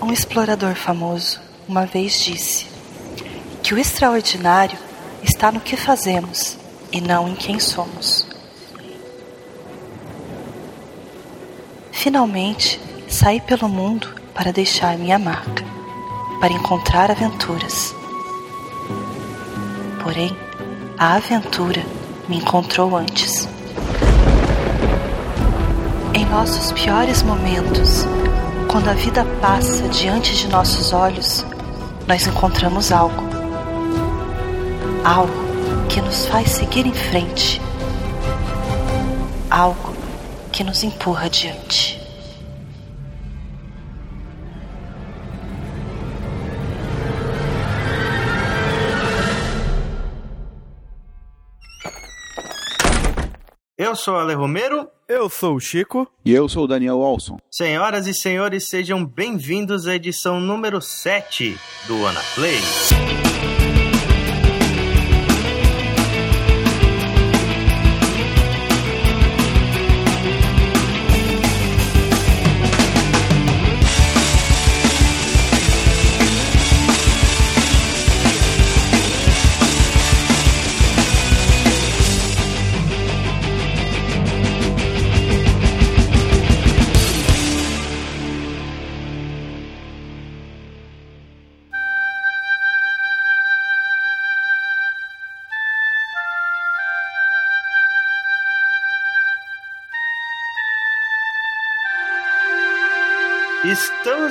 Um explorador famoso uma vez disse que o extraordinário está no que fazemos e não em quem somos. Finalmente, saí pelo mundo para deixar minha marca, para encontrar aventuras. Porém, a aventura me encontrou antes. Em nossos piores momentos, quando a vida passa diante de nossos olhos, nós encontramos algo. Algo que nos faz seguir em frente. Algo que nos empurra adiante. Eu sou o Ale Romero. Eu sou o Chico. E eu sou o Daniel Olson. Senhoras e senhores, sejam bem-vindos à edição número 7 do Ana Play.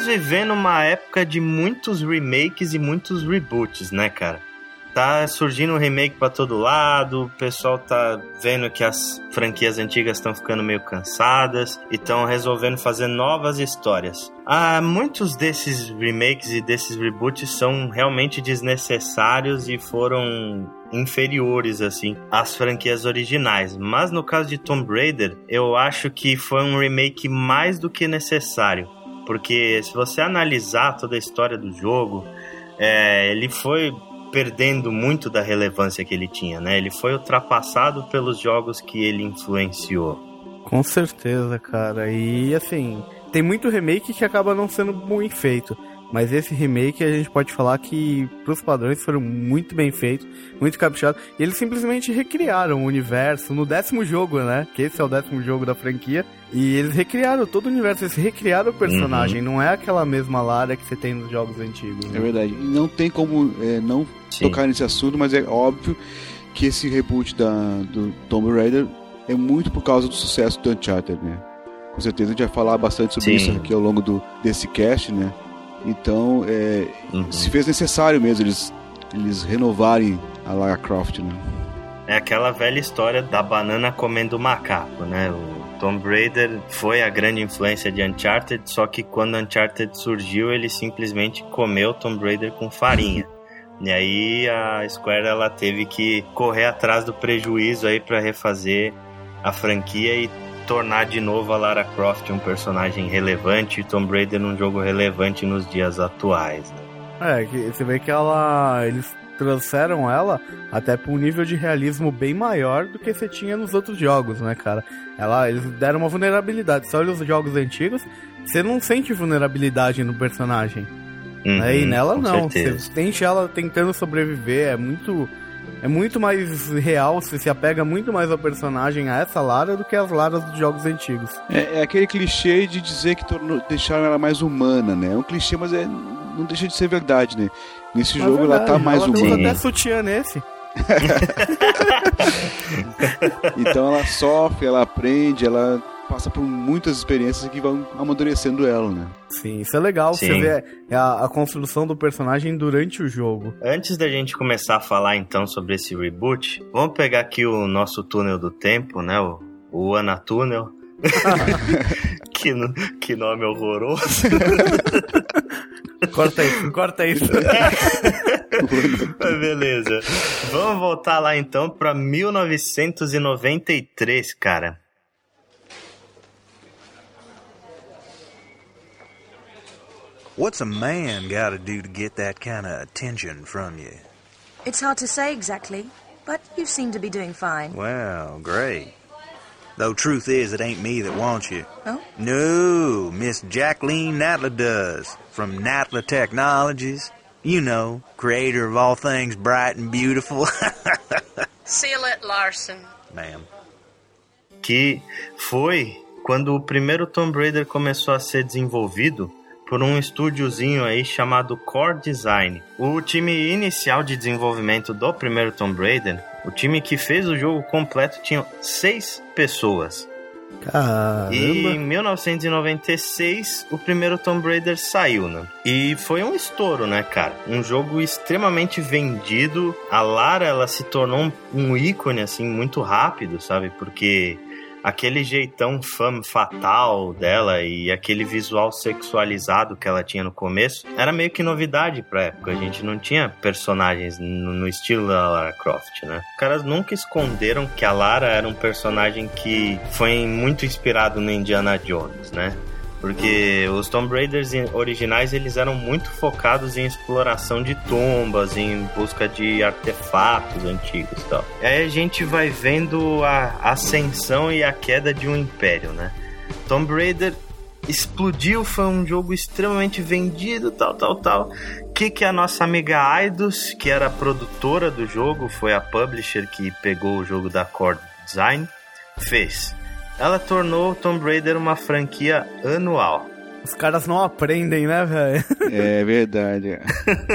Vivendo uma época de muitos remakes e muitos reboots, né, cara? Tá surgindo um remake para todo lado, o pessoal tá vendo que as franquias antigas estão ficando meio cansadas e estão resolvendo fazer novas histórias. Ah, muitos desses remakes e desses reboots são realmente desnecessários e foram inferiores assim às franquias originais. Mas no caso de Tomb Raider, eu acho que foi um remake mais do que necessário porque se você analisar toda a história do jogo, é, ele foi perdendo muito da relevância que ele tinha, né? Ele foi ultrapassado pelos jogos que ele influenciou. Com certeza, cara. E assim, tem muito remake que acaba não sendo muito feito. Mas esse remake a gente pode falar que, pros padrões, foram muito bem feitos, muito caprichados. E eles simplesmente recriaram o universo no décimo jogo, né? Que esse é o décimo jogo da franquia. E eles recriaram todo o universo, eles recriaram o personagem, uhum. não é aquela mesma Lara que você tem nos jogos antigos. Né? É verdade. E não tem como é, não Sim. tocar nesse assunto, mas é óbvio que esse reboot da, do Tomb Raider é muito por causa do sucesso do Uncharted, né? Com certeza a gente vai falar bastante sobre Sim. isso aqui ao longo do, desse cast, né? Então, é, uhum. se fez necessário mesmo eles, eles renovarem a Lara Croft, né? É aquela velha história da banana comendo macaco, né? O Tomb Raider foi a grande influência de Uncharted, só que quando Uncharted surgiu, ele simplesmente comeu Tomb Raider com farinha. E aí a Square ela teve que correr atrás do prejuízo aí para refazer a franquia e tornar de novo a Lara Croft um personagem relevante e Tomb Raider um jogo relevante nos dias atuais. Né? É, você vê que ela. Eles trouxeram ela até para um nível de realismo bem maior do que você tinha nos outros jogos, né, cara? Ela, eles deram uma vulnerabilidade. Você olha os jogos antigos, você não sente vulnerabilidade no personagem. Uhum, né? E nela não. Certeza. Você sente ela tentando sobreviver. É muito é muito mais real, você se apega muito mais ao personagem, a essa Lara, do que as Laras dos jogos antigos. É, é aquele clichê de dizer que tornou, deixaram ela mais humana, né? É um clichê, mas é, não deixa de ser verdade, né? Nesse é jogo verdade, ela tá mais ela humana. Ela até sutiã nesse. então ela sofre, ela aprende, ela passa por muitas experiências que vão amadurecendo ela, né? Sim, isso é legal. Sim. Você vê a, a, construção do personagem durante o jogo. Antes da gente começar a falar então sobre esse reboot, vamos pegar aqui o nosso túnel do tempo, né? O, o Ana Túnel. que, que nome horroroso. corta isso, corta isso. Beleza. Vamos voltar lá então para 1993, cara. What's a man got to do to get that kind of attention from you? It's hard to say exactly, but you seem to be doing fine. Well, great. Though truth is, it ain't me that wants you. No? No, Miss Jacqueline Natla does. From Natla Technologies. You know, creator of all things bright and beautiful. Seal it, Larson. Ma'am. que foi quando o primeiro Tomb Raider começou a ser desenvolvido por um estúdiozinho aí chamado Core Design. O time inicial de desenvolvimento do primeiro Tomb Raider, o time que fez o jogo completo, tinha seis pessoas. E em Caramba. 1996, o primeiro Tomb Raider saiu, né? E foi um estouro, né, cara? Um jogo extremamente vendido. A Lara, ela se tornou um, um ícone, assim, muito rápido, sabe? Porque aquele jeitão femme fatal dela e aquele visual sexualizado que ela tinha no começo era meio que novidade pra época. A gente não tinha personagens no, no estilo da Lara Croft, né? Os caras nunca esconderam que a Lara era um personagem que foi muito inspirado no Indiana Jones, né? Porque os Tomb Raiders originais eles eram muito focados em exploração de tumbas, em busca de artefatos antigos e tal. Aí a gente vai vendo a ascensão e a queda de um império, né? Tomb Raider explodiu, foi um jogo extremamente vendido, tal, tal, tal. O que, que a nossa amiga Eidos, que era a produtora do jogo, foi a publisher que pegou o jogo da Core Design, fez? Ela tornou Tomb Raider uma franquia anual. Os caras não aprendem, né, velho? É verdade.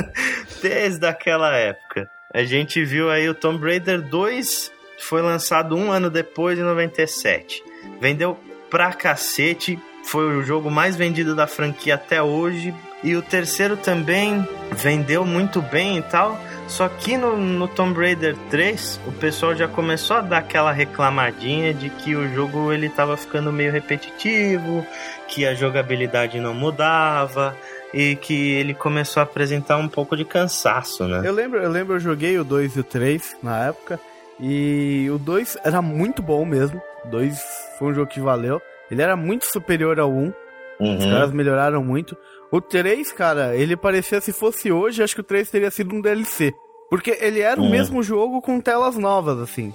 Desde aquela época. A gente viu aí o Tomb Raider 2 foi lançado um ano depois, em 97. Vendeu pra cacete, foi o jogo mais vendido da franquia até hoje. E o terceiro também vendeu muito bem e tal. Só que no, no Tomb Raider 3, o pessoal já começou a dar aquela reclamadinha de que o jogo ele tava ficando meio repetitivo, que a jogabilidade não mudava e que ele começou a apresentar um pouco de cansaço, né? Eu lembro, eu lembro, eu joguei o 2 e o 3 na época. E o 2 era muito bom mesmo. O 2 foi um jogo que valeu. Ele era muito superior ao 1. Os Uhum. caras melhoraram muito. O 3, cara, ele parecia se fosse hoje, acho que o 3 teria sido um DLC. Porque ele era o Hum. mesmo jogo com telas novas, assim.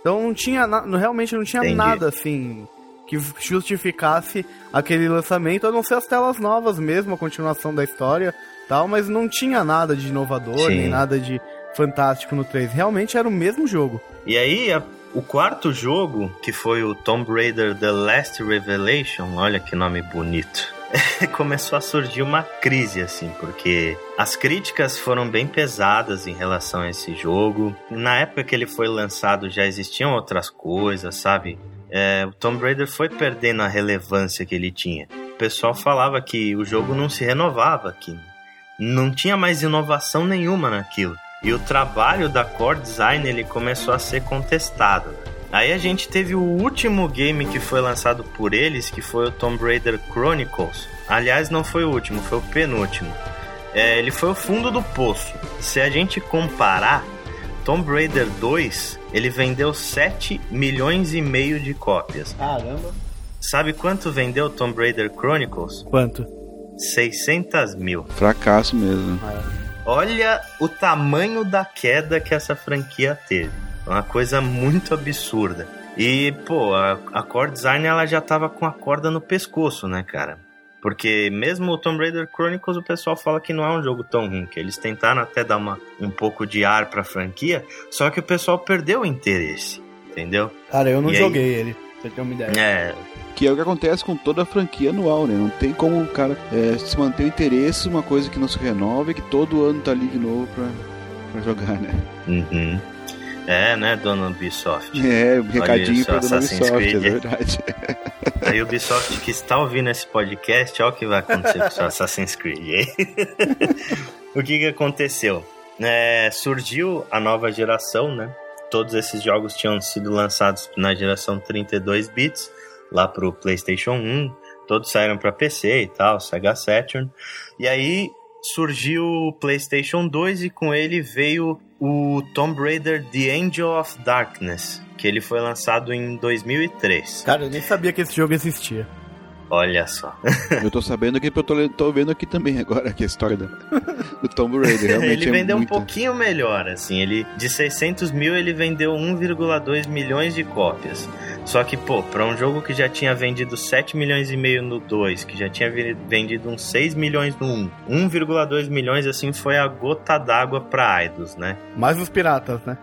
Então não tinha realmente não tinha Entendi. nada assim que justificasse aquele lançamento, a não ser as telas novas mesmo, a continuação da história, tal, mas não tinha nada de inovador, Sim. nem nada de fantástico no 3. Realmente era o mesmo jogo. E aí, a- o quarto jogo, que foi o Tomb Raider The Last Revelation, olha que nome bonito. Começou a surgir uma crise, assim, porque as críticas foram bem pesadas em relação a esse jogo. Na época que ele foi lançado já existiam outras coisas, sabe? É, o Tomb Raider foi perdendo a relevância que ele tinha. O pessoal falava que o jogo não se renovava, que não tinha mais inovação nenhuma naquilo. E o trabalho da Core Design ele começou a ser contestado. Aí a gente teve o último game que foi lançado por eles, que foi o Tomb Raider Chronicles. Aliás, não foi o último, foi o penúltimo. É, ele foi o fundo do poço. Se a gente comparar, Tomb Raider 2, ele vendeu 7 milhões e meio de cópias. Caramba. Sabe quanto vendeu Tomb Raider Chronicles? Quanto? 600 mil. Fracasso mesmo. Olha o tamanho da queda que essa franquia teve. Uma coisa muito absurda. E, pô, a, a Core Design ela já tava com a corda no pescoço, né, cara? Porque mesmo o Tomb Raider Chronicles o pessoal fala que não é um jogo tão ruim, que eles tentaram até dar uma, um pouco de ar pra franquia, só que o pessoal perdeu o interesse, entendeu? Cara, eu não E aí? joguei ele, pra você ter uma ideia. É, Que é o que acontece com toda a franquia anual, né? Não tem como o cara é, se manter o interesse, uma coisa que não se renova e que todo ano tá ali de novo pra, pra jogar, né? uhum. É, né, dona Ubisoft? É, um recadinho pra dona Assassin's Ubisoft, é Creed. verdade. A Ubisoft que está ouvindo esse podcast, olha o que vai acontecer com o seu Assassin's Creed. o que, que aconteceu? É, surgiu a nova geração, né? Todos esses jogos tinham sido lançados na geração 32 bits, lá pro PlayStation 1. Todos saíram para PC e tal, Sega Saturn. E aí surgiu o PlayStation 2 e com ele veio o Tomb Raider The Angel of Darkness, que ele foi lançado em 2003. Cara, eu nem sabia que esse jogo existia. Olha só. Eu tô sabendo aqui, porque eu tô, tô vendo aqui também agora aqui a história do, do Tomb Raider. Realmente ele é vendeu muita- um pouquinho melhor, assim. Ele de 600 mil ele vendeu 1,2 milhões de cópias. Só que, pô, pra um jogo que já tinha vendido 7 milhões e meio no 2, que já tinha vendido uns 6 milhões no 1, 1,2 milhões, assim, foi a gota d'água pra Aidos, né? Mais os piratas, né?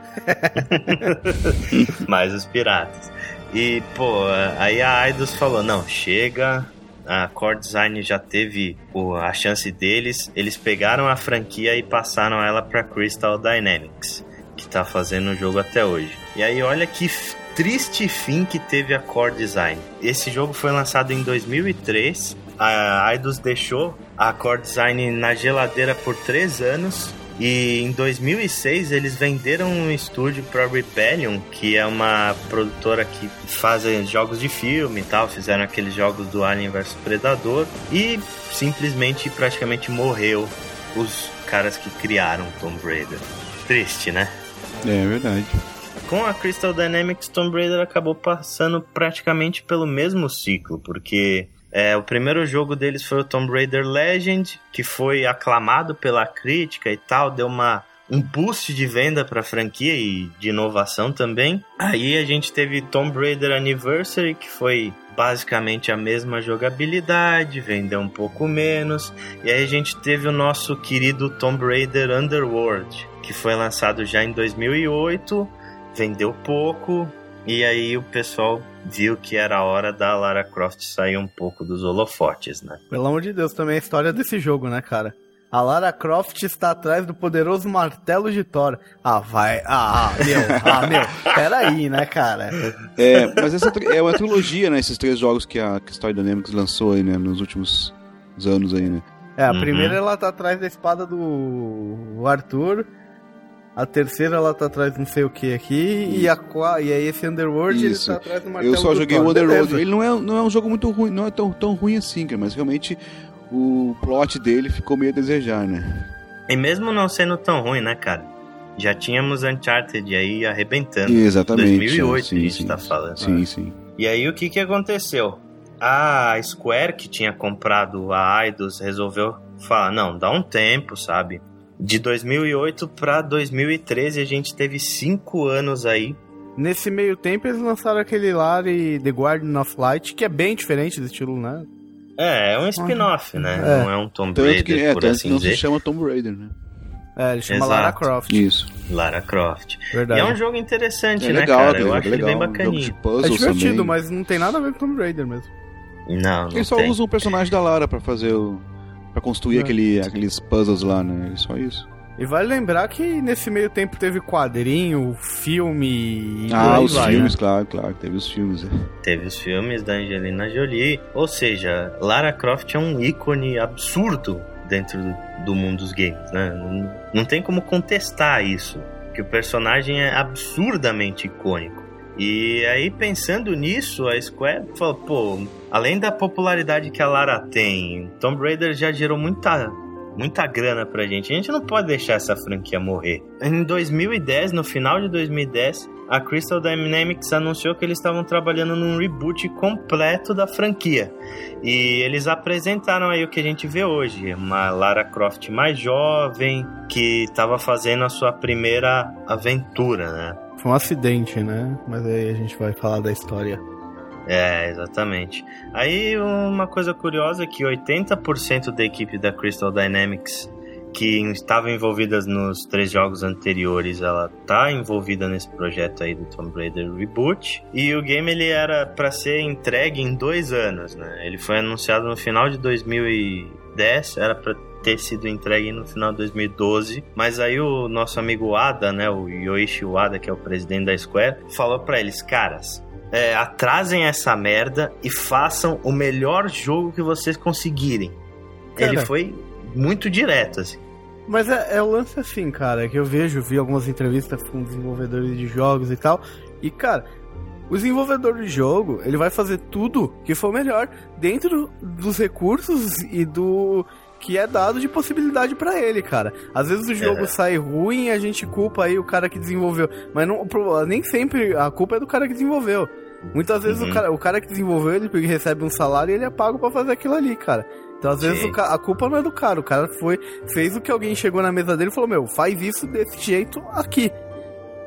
Mais os piratas. E, pô, aí a Aidos falou, não, chega, a Core Design já teve a chance deles, eles pegaram a franquia e passaram ela para Crystal Dynamics, que tá fazendo o jogo até hoje. E aí olha que triste fim que teve a Core Design. Esse jogo foi lançado em 2003. A Eidos deixou a Core Design na geladeira por três anos e em 2006 eles venderam um estúdio para Rebellion, que é uma produtora que faz jogos de filme e tal, fizeram aqueles jogos do Alien vs Predador e simplesmente praticamente morreu os caras que criaram Tomb Raider. Triste, né? É verdade. Com a Crystal Dynamics, Tomb Raider acabou passando praticamente pelo mesmo ciclo, porque é, o primeiro jogo deles foi o Tomb Raider Legend, que foi aclamado pela crítica e tal, deu uma um boost de venda para a franquia e de inovação também. Aí a gente teve Tomb Raider Anniversary, que foi basicamente a mesma jogabilidade, vendeu um pouco menos. E aí a gente teve o nosso querido Tomb Raider Underworld, que foi lançado já em 2008, vendeu pouco, e aí o pessoal viu que era a hora da Lara Croft sair um pouco dos holofotes, né? Pelo amor de Deus, também é a história desse jogo, né, cara? A Lara Croft está atrás do poderoso martelo de Thor. Ah, vai. Ah, ah meu. Ah, meu. Peraí, né, cara? É, mas essa é uma trilogia, né? Esses três jogos que a Story Dynamics lançou aí, né? Nos últimos anos aí, né? É, a uhum. primeira ela tá atrás da espada do Arthur. A terceira ela tá atrás de não sei o que aqui. E, a, e aí esse Underworld Isso. ele tá atrás do martelo Eu só joguei o Underworld. Ele não é, não é um jogo muito ruim, não é tão, tão ruim assim, cara, mas realmente o plot dele ficou meio a desejar, né? E mesmo não sendo tão ruim, né, cara? Já tínhamos Uncharted aí arrebentando. Exatamente. 2008 sim, a gente sim, tá falando. Sim, sim. E aí o que que aconteceu? A Square, que tinha comprado a Eidos, resolveu falar, não, dá um tempo, sabe? De 2008 para 2013 a gente teve cinco anos aí. Nesse meio tempo eles lançaram aquele Lari The Guardian of Light, que é bem diferente do estilo, né? É, é um spin-off, uhum. né? É. Não é um Tomb Raider, que, é, por assim não dizer. se chama Tomb Raider, né? É, ele chama Exato. Lara Croft. Isso. Lara Croft. Verdade. E é um jogo interessante, é né, legal, cara? Eu é acho legal, ele bem bacaninho. Um é divertido, também. mas não tem nada a ver com Tomb Raider mesmo. Não, não Ele só tem. usa o personagem da Lara pra fazer o... pra construir é. aquele, aqueles puzzles lá, né? Só isso. E vale lembrar que nesse meio tempo teve quadrinho, filme. ah, os vai, filmes, né? claro, claro, teve os filmes. É. Teve os filmes da Angelina Jolie. Ou seja, Lara Croft é um ícone absurdo dentro do mundo dos games, né? Não, não tem como contestar isso. Que o personagem é absurdamente icônico. E aí, pensando nisso, a Square falou, pô, além da popularidade que a Lara tem, Tomb Raider já gerou muita muita grana pra gente. A gente não pode deixar essa franquia morrer. Em 2010, no final de 2010, a Crystal Dynamics anunciou que eles estavam trabalhando num reboot completo da franquia. E eles apresentaram aí o que a gente vê hoje, uma Lara Croft mais jovem que estava fazendo a sua primeira aventura, né? Foi um acidente, né? Mas aí a gente vai falar da história. É, exatamente. Aí uma coisa curiosa é que 80% da equipe da Crystal Dynamics que estava envolvidas nos três jogos anteriores, ela tá envolvida nesse projeto aí do Tomb Raider Reboot. E o game ele era para ser entregue em dois anos, né? Ele foi anunciado no final de 2010, era para ter sido entregue no final de 2012, mas aí o nosso amigo Ada, né, o Yoichi Wada, que é o presidente da Square, falou para eles, caras, é, atrasem essa merda e façam o melhor jogo que vocês conseguirem. Cara, Ele foi muito direto, assim. Mas é, é o lance assim, cara, que eu vejo, vi algumas entrevistas com desenvolvedores de jogos e tal, e cara, o desenvolvedor de jogo, ele vai fazer tudo que for melhor dentro dos recursos e do que é dado de possibilidade para ele, cara. Às vezes o jogo é. sai ruim e a gente culpa aí o cara que desenvolveu, mas não, nem sempre a culpa é do cara que desenvolveu. Muitas vezes uhum. o, cara, o cara que desenvolveu, ele recebe um salário e ele é pago para fazer aquilo ali, cara. Então, às vezes, o, a culpa não é do cara. O cara foi, fez o que alguém chegou na mesa dele e falou: Meu, faz isso desse jeito aqui.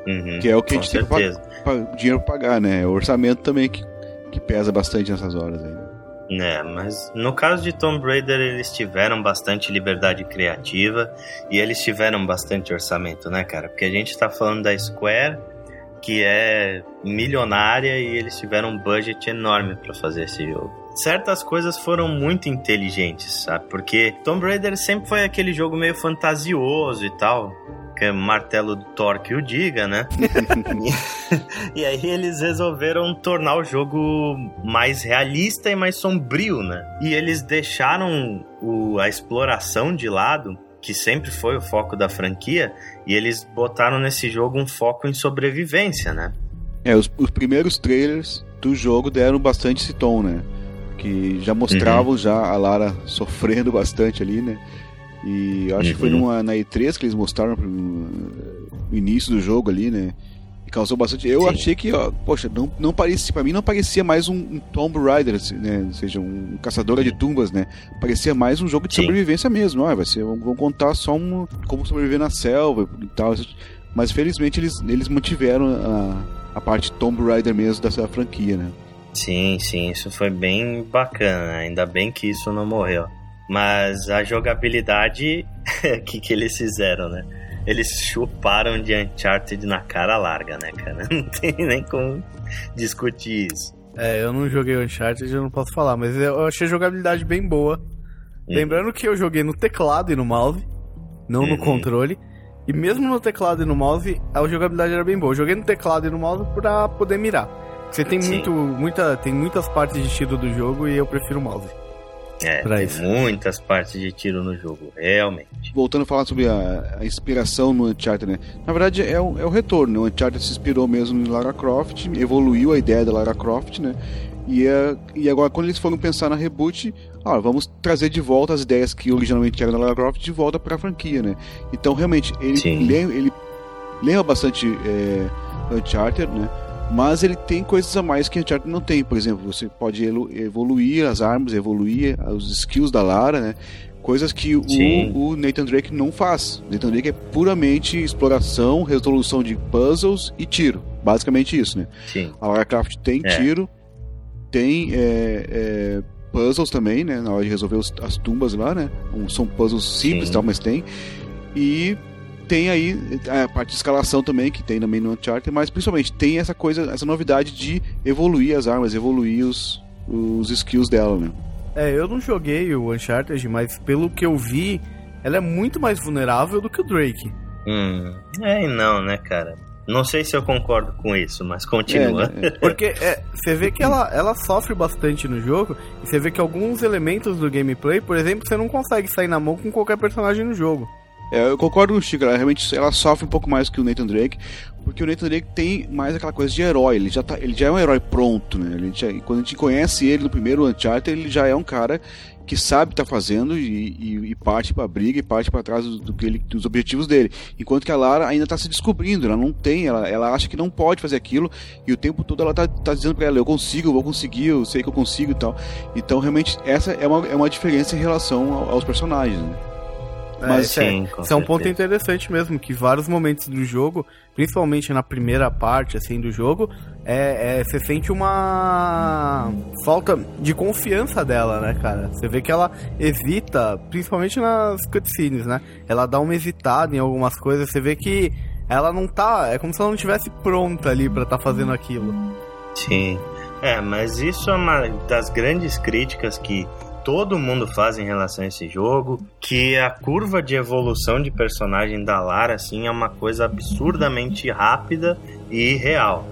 Uhum, Que é o que a com gente tem certeza. pa- dinheiro pra pagar, né? É o orçamento também que, que pesa bastante nessas horas aí. É, mas no caso de Tomb Raider, eles tiveram bastante liberdade criativa e eles tiveram bastante orçamento, né, cara? Porque a gente tá falando da Square, que é milionária e eles tiveram um budget enorme pra fazer esse jogo. Certas coisas foram muito inteligentes, sabe? Porque Tomb Raider sempre foi aquele jogo meio fantasioso e tal. Que é martelo do Thor que o diga, né? E aí eles resolveram tornar o jogo mais realista e mais sombrio, né? E eles deixaram o- a exploração de lado, que sempre foi o foco da franquia, e eles botaram nesse jogo um foco em sobrevivência, né? É, os, os primeiros trailers do jogo deram bastante esse tom, né? Que já mostravam já a Lara sofrendo bastante ali, né? E eu acho que foi Uhum. numa, na E3 que eles mostraram o início do jogo ali, né? E causou bastante. Eu Sim. achei que, ó, poxa, não, não parecia, pra mim não parecia mais um, um Tomb Raider, assim, né? Ou seja, um caçadora de tumbas, né? Parecia mais um jogo de Sim. sobrevivência mesmo. Ó, vai ser, vão vão contar só um, como sobreviver na selva e tal. Mas felizmente eles, eles mantiveram a, a parte Tomb Raider mesmo dessa franquia, né? Sim, sim, isso foi bem bacana. né? Ainda bem que isso não morreu. Mas a jogabilidade, o que, que eles fizeram, né? Eles chuparam de Uncharted na cara larga, né, cara? Não tem nem como discutir isso. É, eu não joguei Uncharted, eu não posso falar, mas eu achei a jogabilidade bem boa. Uhum. Lembrando que eu joguei no teclado e no mouse, não no Uhum. controle. E mesmo no teclado e no mouse, a jogabilidade era bem boa. Eu joguei no teclado e no mouse pra poder mirar. Você tem Sim. muito, muita, tem muitas partes de tiro do jogo e eu prefiro o mouse. É, Pra tem isso. muitas partes de tiro no jogo, realmente. Voltando a falar sobre a, a inspiração no Uncharted, né? Na verdade é o, é o retorno, né? O Uncharted se inspirou mesmo em Lara Croft, evoluiu a ideia da Lara Croft, né? E, é, e agora quando eles foram pensar na reboot, ah, vamos trazer de volta as ideias que originalmente eram da Lara Croft de volta para a franquia, né? Então realmente ele, Sim. lem- ele lembra bastante é, Uncharted, né? Mas ele tem coisas a mais que Uncharted não tem. Por exemplo, você pode evoluir as armas, evoluir os skills da Lara, né? Coisas que o, o Nathan Drake não faz. Nathan Drake é puramente exploração, resolução de puzzles e tiro. Basicamente isso, né? Sim. A Lara Croft tem É. tiro, tem é, é, puzzles também, né? Na hora de resolver os- as tumbas lá, né? Um- São puzzles simples, Sim. tal, mas tem. E tem aí a parte de escalação também, que tem também no Uncharted, mas principalmente tem essa coisa, essa novidade de evoluir as armas, evoluir os, os skills dela, né? É, eu não joguei o Uncharted, mas pelo que eu vi, ela é muito mais vulnerável do que o Drake. Hum, é e não, né, cara? Não sei se eu concordo com isso, mas continua. É, né? Porque é, você vê que ela, ela sofre bastante no jogo, e você vê que alguns elementos do gameplay, por exemplo, você não consegue sair na mão com qualquer personagem no jogo. É, eu concordo com o Chico, ela realmente ela sofre um pouco mais que o Nathan Drake, porque o Nathan Drake tem mais aquela coisa de herói, ele já, tá, ele já é um herói pronto, né? Ele já- quando a gente conhece ele no primeiro Uncharted, ele já é um cara que sabe tá fazendo e, e- e parte pra briga e parte pra trás do, do que ele, dos objetivos dele. Enquanto que a Lara ainda tá se descobrindo, ela não tem, ela, ela acha que não pode fazer aquilo e o tempo todo ela tá, tá dizendo pra ela, eu consigo, eu vou conseguir, eu sei que eu consigo e tal. Então realmente essa é uma, é uma diferença em relação ao- aos personagens, né? Mas sim, é, isso é um ponto interessante mesmo, que vários momentos do jogo, principalmente na primeira parte assim do jogo, é, é- você sente uma falta de confiança dela, né, cara? Você vê que ela hesita, principalmente nas cutscenes, né? Ela dá uma hesitada em algumas coisas, você vê que ela não tá, é como se ela não estivesse pronta ali pra estar fazendo aquilo. Sim. É, mas isso é uma das grandes críticas que todo mundo faz em relação a esse jogo, que a curva de evolução de personagem da Lara, assim, é uma coisa absurdamente rápida e real.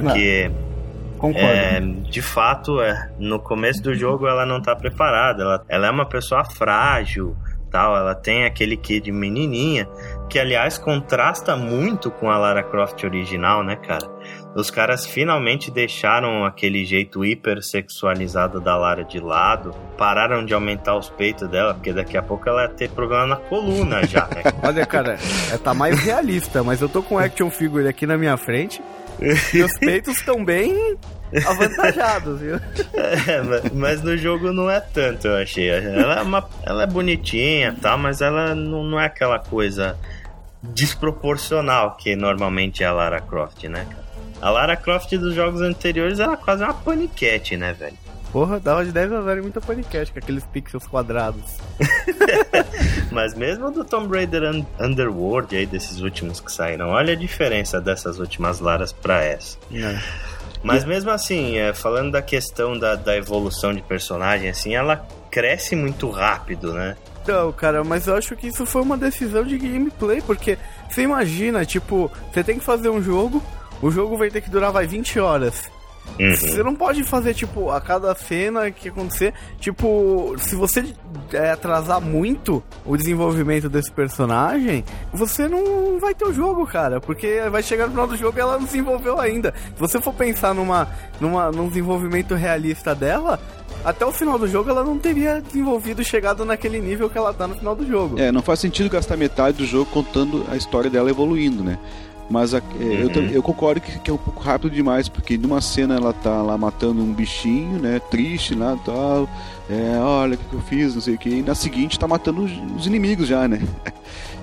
Porque, Concordo. é, de fato, é, no começo do jogo ela não tá preparada, ela, ela é uma pessoa frágil, tal, ela tem aquele quê de menininha, que aliás contrasta muito com a Lara Croft original, né, cara? Os caras finalmente deixaram aquele jeito hipersexualizado da Lara de lado, pararam de aumentar os peitos dela, porque daqui a pouco ela ia ter problema na coluna já, né? Olha, cara, é, tá mais realista, mas eu tô com o action figure aqui na minha frente e os peitos estão bem avantajados, viu? É, ma- mas no jogo não é tanto, eu achei. Ela é, uma, ela é bonitinha tal, mas ela não, não é aquela coisa desproporcional que normalmente é a Lara Croft, né, cara? A Lara Croft dos jogos anteriores era quase uma paniquete, né, velho? Porra, dava de 10 a 0 em muita paniquete, com aqueles pixels quadrados. Mas mesmo do Tomb Raider Un Underworld aí, desses últimos que saíram, olha a diferença dessas últimas Laras pra essa. É. Mas mesmo assim, é, falando da questão da, da evolução de personagem, assim, ela cresce muito rápido, né? Então, cara, mas eu acho que isso foi uma decisão de gameplay, porque você imagina, tipo, você tem que fazer um jogo, o jogo vai ter que durar, vai, 20 horas. Uhum. Você não pode fazer, tipo, a cada cena que acontecer, tipo, se você é, atrasar muito o desenvolvimento desse personagem, você não vai ter o jogo, cara, porque vai chegar no final do jogo e ela não desenvolveu ainda. Se você for pensar numa, numa, num desenvolvimento realista dela, até o final do jogo ela não teria desenvolvido chegado naquele nível que ela tá no final do jogo. É, não faz sentido gastar metade do jogo contando a história dela evoluindo, né? Mas a, é, eu, Uhum. eu concordo que, que é um pouco rápido demais, porque numa cena ela tá lá matando um bichinho, né? Triste lá e tal. É, olha o que, que eu fiz, não sei o que. E na seguinte tá matando os, os inimigos já, né?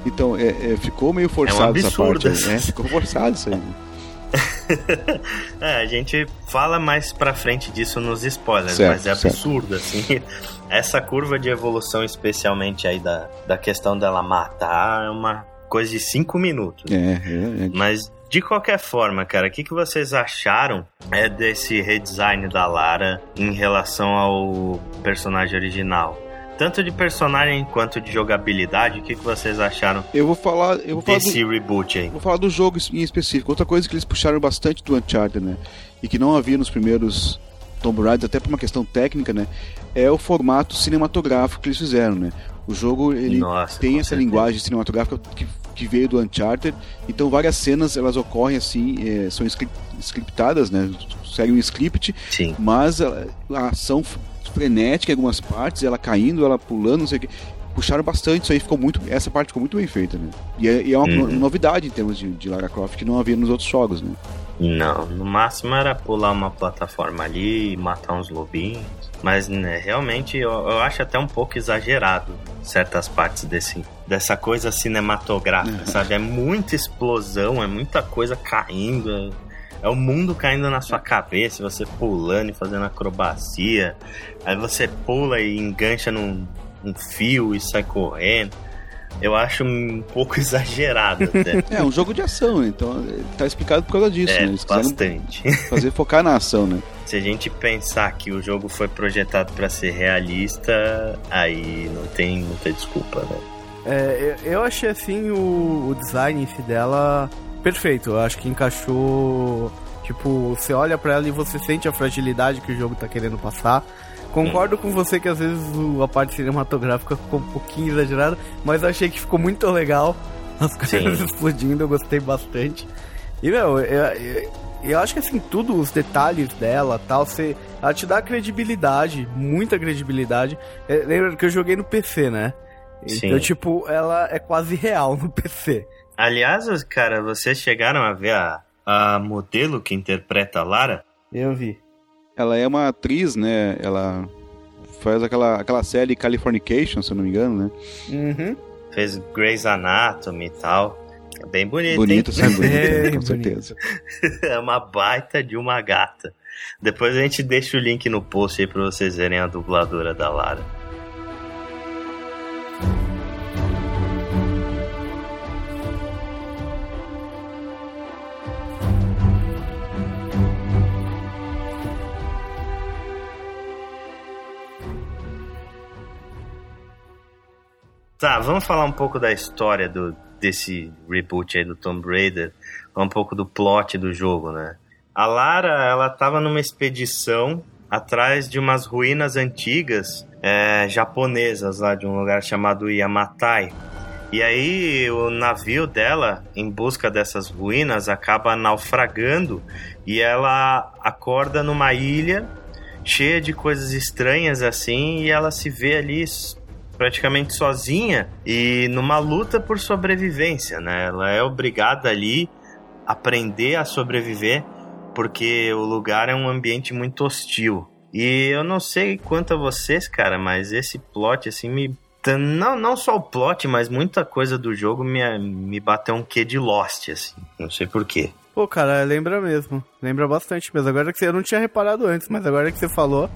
Então, é, é, ficou meio forçado essa absurdo parte. aí, essa né? Ficou forçado isso aí. né? É, a gente fala mais pra frente disso nos spoilers, Certo, mas é certo. absurdo, assim. Essa curva de evolução, especialmente aí da, da questão dela matar, é uma coisa de cinco minutos. É, é. Mas, de qualquer forma, cara, o que, que vocês acharam é desse redesign da Lara em relação ao personagem original? Tanto de personagem quanto de jogabilidade, o que, que vocês acharam Eu vou falar. Eu vou falar do, desse reboot aí? Vou falar do jogo em específico. Outra coisa que eles puxaram bastante do Uncharted, né? E que não havia nos primeiros Tomb Raider, até por uma questão técnica, né? É o formato cinematográfico que eles fizeram, né? O jogo ele Nossa, tem essa certeza. linguagem cinematográfica que, que veio do Uncharted. Então várias cenas elas ocorrem assim, é, são script, scriptadas, né? Segue um script, Sim. mas a, a ação frenética em algumas partes, ela caindo, ela pulando, não sei o que. Puxaram bastante, isso aí ficou muito. Essa parte ficou muito bem feita, né? E é, e é uma Uhum. no- novidade em termos de, de Lara Croft que não havia nos outros jogos, né? Não, no máximo era pular uma plataforma ali e matar uns lobinhos. Mas né, realmente eu, eu acho até um pouco exagerado certas partes desse, dessa coisa cinematográfica, sabe? É muita explosão, é muita coisa caindo. É, é o mundo caindo na sua cabeça, você pulando e fazendo acrobacia. Aí você pula e engancha num, num fio e sai correndo. Eu acho um pouco exagerado até. É um jogo de ação, então é, tá explicado por causa disso, É, né? Eles bastante. fazer focar na ação, né? Se a gente pensar que o jogo foi projetado pra ser realista, aí não tem muita desculpa, né? É, eu, achei assim o, o design dela perfeito. Eu acho que encaixou. Tipo, você olha pra ela e você sente a fragilidade que o jogo tá querendo passar. Concordo com você que às vezes a parte cinematográfica ficou um pouquinho exagerada, mas eu achei que ficou muito legal. As coisas Sim. explodindo, eu gostei bastante. E, meu, eu, eu, eu acho que assim, tudo, os detalhes dela tal, você, ela te dá credibilidade, muita credibilidade. É, lembra que eu joguei no PC, né? Então, Sim. tipo, ela é quase real no PC. Aliás, cara, vocês chegaram a ver a, a modelo que interpreta a Lara? Eu vi. Ela é uma atriz, né? Ela faz aquela, aquela série Californication, se eu não me engano, né? Uhum. Fez Grey's Anatomy e tal. É bem bonita, Bonita, hein? sim, bonita, É, com certeza. é uma baita de uma gata. Depois a gente deixa o link no post aí pra vocês verem a dubladora da Lara. Tá, vamos falar um pouco da história do, desse reboot aí do Tomb Raider, um pouco do plot do jogo, né? A Lara, ela tava numa expedição atrás de umas ruínas antigas é, japonesas lá de um lugar chamado Yamatai. E aí o navio dela, em busca dessas ruínas, acaba naufragando e ela acorda numa ilha cheia de coisas estranhas assim e ela se vê ali praticamente sozinha e numa luta por sobrevivência, né? Ela é obrigada ali a aprender a sobreviver porque o lugar é um ambiente muito hostil. E eu não sei quanto a vocês, cara, mas esse plot assim me não, não só o plot, mas muita coisa do jogo me, me bateu um quê de Lost, assim. Não sei porquê. Pô, cara, lembra mesmo. Lembra bastante mesmo. Agora que você, eu não tinha reparado antes, mas agora que você falou.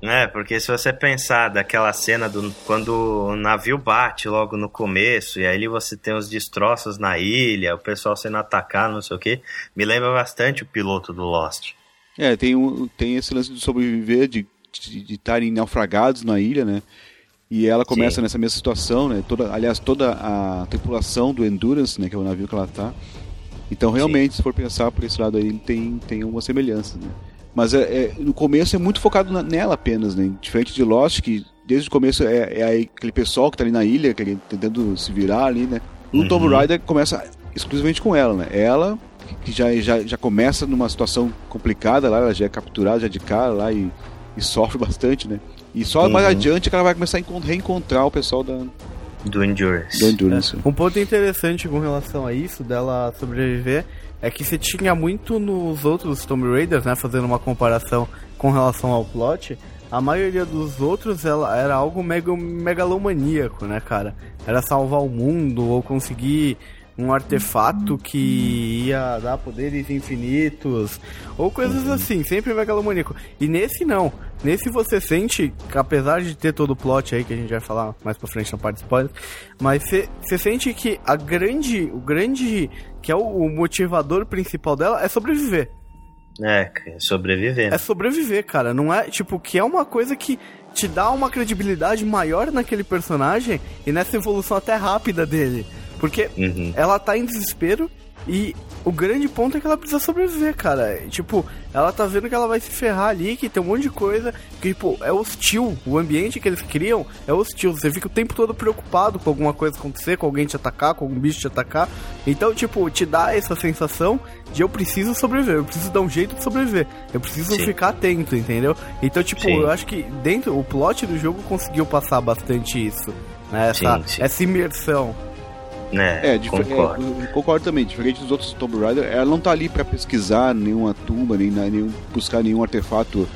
É, porque se você pensar daquela cena do quando o navio bate logo no começo, e aí você tem os destroços na ilha, o pessoal sendo atacado, não sei o que, me lembra bastante o piloto do Lost. É, tem, um, tem esse lance de sobreviver, de estarem naufragados na ilha, né? E ela começa Sim. nessa mesma situação, né? Toda, aliás, toda a tripulação do Endurance, né? Que é o navio que ela tá. Então, realmente, Sim. se for pensar por esse lado aí, tem, tem uma semelhança, né? Mas é, é, no começo é muito focado na, nela apenas, né? Diferente de Lost, que desde o começo é, é aquele pessoal que tá ali na ilha, que ele tentando se virar ali, né? O uhum. Tomb Raider começa exclusivamente com ela, né? Ela, que já, já, já começa numa situação complicada lá, ela já é capturada já de cara lá e, e sofre bastante, né? E só uhum. mais adiante que ela vai começar a reencontrar o pessoal da, do Endurance. Do Endurance. É. Um ponto interessante com relação a isso, dela sobreviver, é que você tinha muito nos outros Tomb Raiders, né, fazendo uma comparação com relação ao plot, a maioria dos outros ela, era algo mega, megalomaníaco, né, cara? Era salvar o mundo ou conseguir um artefato que ia dar poderes infinitos, ou coisas uhum. assim, sempre megalomaníaco. E nesse não. Nesse você sente, apesar de ter todo o plot aí que a gente vai falar mais pra frente na parte de spoiler, mas você sente que a grande, o grande, que é o, o motivador principal dela é sobreviver. É, sobreviver. É sobreviver, cara. Não é, tipo, que é uma coisa que te dá uma credibilidade maior naquele personagem e nessa evolução até rápida dele. Porque uhum. ela tá em desespero e o grande ponto é que ela precisa sobreviver, cara. Tipo, ela tá vendo que ela vai se ferrar ali, que tem um monte de coisa, que, tipo, é hostil. O ambiente que eles criam é hostil. Você fica o tempo todo preocupado com alguma coisa acontecer, com alguém te atacar, com algum bicho te atacar. Então, tipo, te dá essa sensação de eu preciso sobreviver, eu preciso dar um jeito de sobreviver. Eu preciso Sim. ficar atento, entendeu? Então, tipo, sim. eu acho que dentro, o plot do jogo conseguiu passar bastante isso. Né? Essa, sim, essa imersão. É, é, concordo. É, concordo também. Diferente dos outros Tomb Raider, ela não tá ali para pesquisar nenhuma tumba, nem, nem buscar nenhum artefato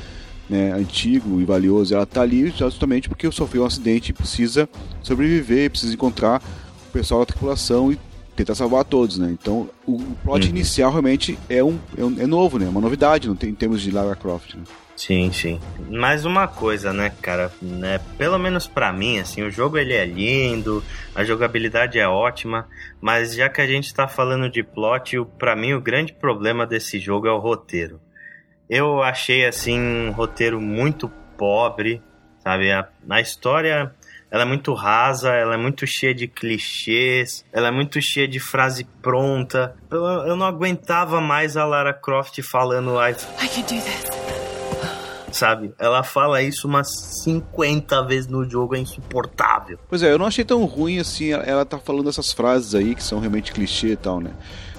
né, antigo e valioso. Ela tá ali justamente porque sofreu um acidente e precisa sobreviver, precisa encontrar o pessoal da tripulação e tentar salvar todos, né? Então, o, o plot uhum. inicial realmente é um, é um, é novo, né? É uma novidade não tem, em termos de Lara Croft. Né? Sim, sim. Mais uma coisa, né, cara, né, pelo menos para mim, assim, o jogo ele é lindo, a jogabilidade é ótima, mas já que a gente tá falando de plot, para mim o grande problema desse jogo é o roteiro. Eu achei assim um roteiro muito pobre, sabe? A, a história ela é muito rasa, ela é muito cheia de clichês, ela é muito cheia de frase pronta. Eu, eu não aguentava mais a Lara Croft falando I, I can do this sabe? Ela fala isso umas 50 vezes no jogo, é insuportável. Pois é, eu não achei tão ruim assim ela tá falando essas frases aí que são realmente clichê e tal, né?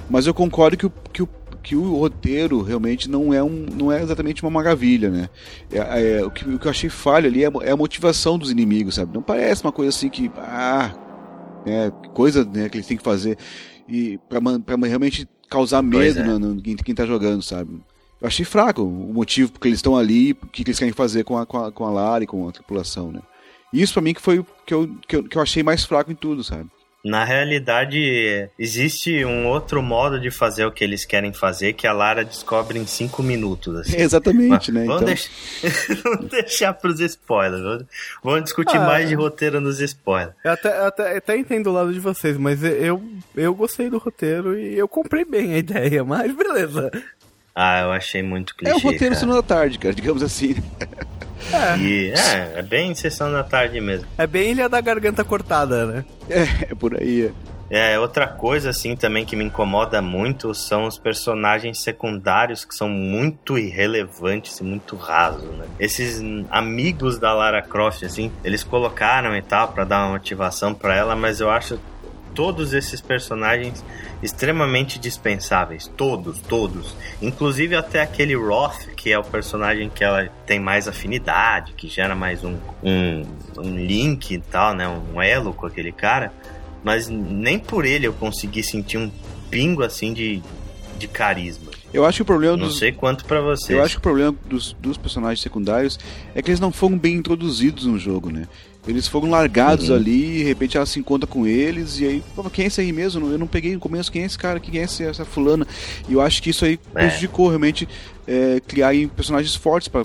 Mas eu concordo que o, que o que o roteiro realmente não é, um, não é exatamente uma maravilha, né? É, é, o, que, o que eu achei falha ali é, é, a motivação dos inimigos, sabe? Não parece uma coisa assim que. Ah, é, coisa né, que eles têm que fazer e para realmente causar medo é. no, no, em quem tá jogando, sabe? Eu achei fraco o motivo porque eles estão ali, o que, eles querem fazer com a, com a, com a Lara e com a tripulação, né? Isso para mim que foi o que eu, que, eu, que eu achei mais fraco em tudo, sabe? Na realidade, existe um outro modo de fazer o que eles querem fazer, que a Lara descobre em cinco minutos. Assim. exatamente, Mas, né? Vamos, então... deixar, vamos deixar pros spoilers. Vamos discutir ah, mais de roteiro nos spoilers. Eu até, até, até entendo o lado de vocês, mas eu, eu gostei do roteiro e eu comprei bem a ideia, mas beleza. Ah, eu achei muito clichê. É o roteiro cara. sessão da tarde, cara, digamos assim. É. E, é, é bem sessão da tarde mesmo. É bem Ilha da Garganta Cortada, né? É, é por aí. É. é, outra coisa assim também que me incomoda muito são os personagens secundários que são muito irrelevantes e muito rasos, né? Esses amigos da Lara Croft, assim, eles colocaram e tal para dar uma motivação para ela, mas eu acho todos esses personagens extremamente dispensáveis. Todos, todos. Inclusive até aquele Roth, que é o personagem que ela tem mais afinidade, que gera mais um, um, um link e tal, né? Um elo com aquele cara. Mas nem por ele eu consegui sentir um pingo assim de, de carisma. Eu acho que o problema Não dos, sei quanto pra vocês. eu acho que o problema dos, dos personagens secundários é que eles não foram bem introduzidos no jogo, né? Eles foram largados Uhum. ali, de repente ela se encontra com eles, e aí, quem é esse aí mesmo? Eu não peguei no começo, quem é esse cara? Quem é esse- essa fulana? E eu acho que isso aí É. prejudicou realmente é, criarem personagens fortes pra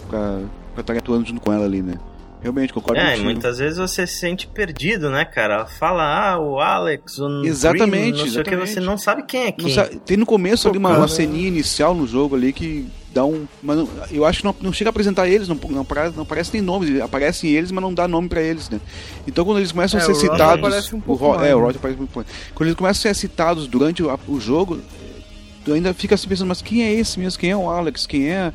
estarem atuando junto com ela ali, né? Realmente, concordo É, contigo. muitas vezes você se sente perdido, né, cara? Ela fala, ah, o Alex, o Exatamente, Green, não sei o que, exatamente. você não sabe quem é quem. sa- tem no começo ali uma, cara. uma ceninha inicial no jogo ali que dá um. Mas não- eu acho que não, não chega a apresentar eles, não, não, não aparece nem nomes, aparecem eles, mas não dá nome pra eles, né? Então quando eles começam É, a ser o Roger citados. aparece um o pouco Ro- mais, é, o né? Roger aparece muito mais. Quando eles começam a ser citados durante o, o jogo, tu ainda fica assim pensando, mas quem é esse mesmo? Quem é o Alex? Quem é.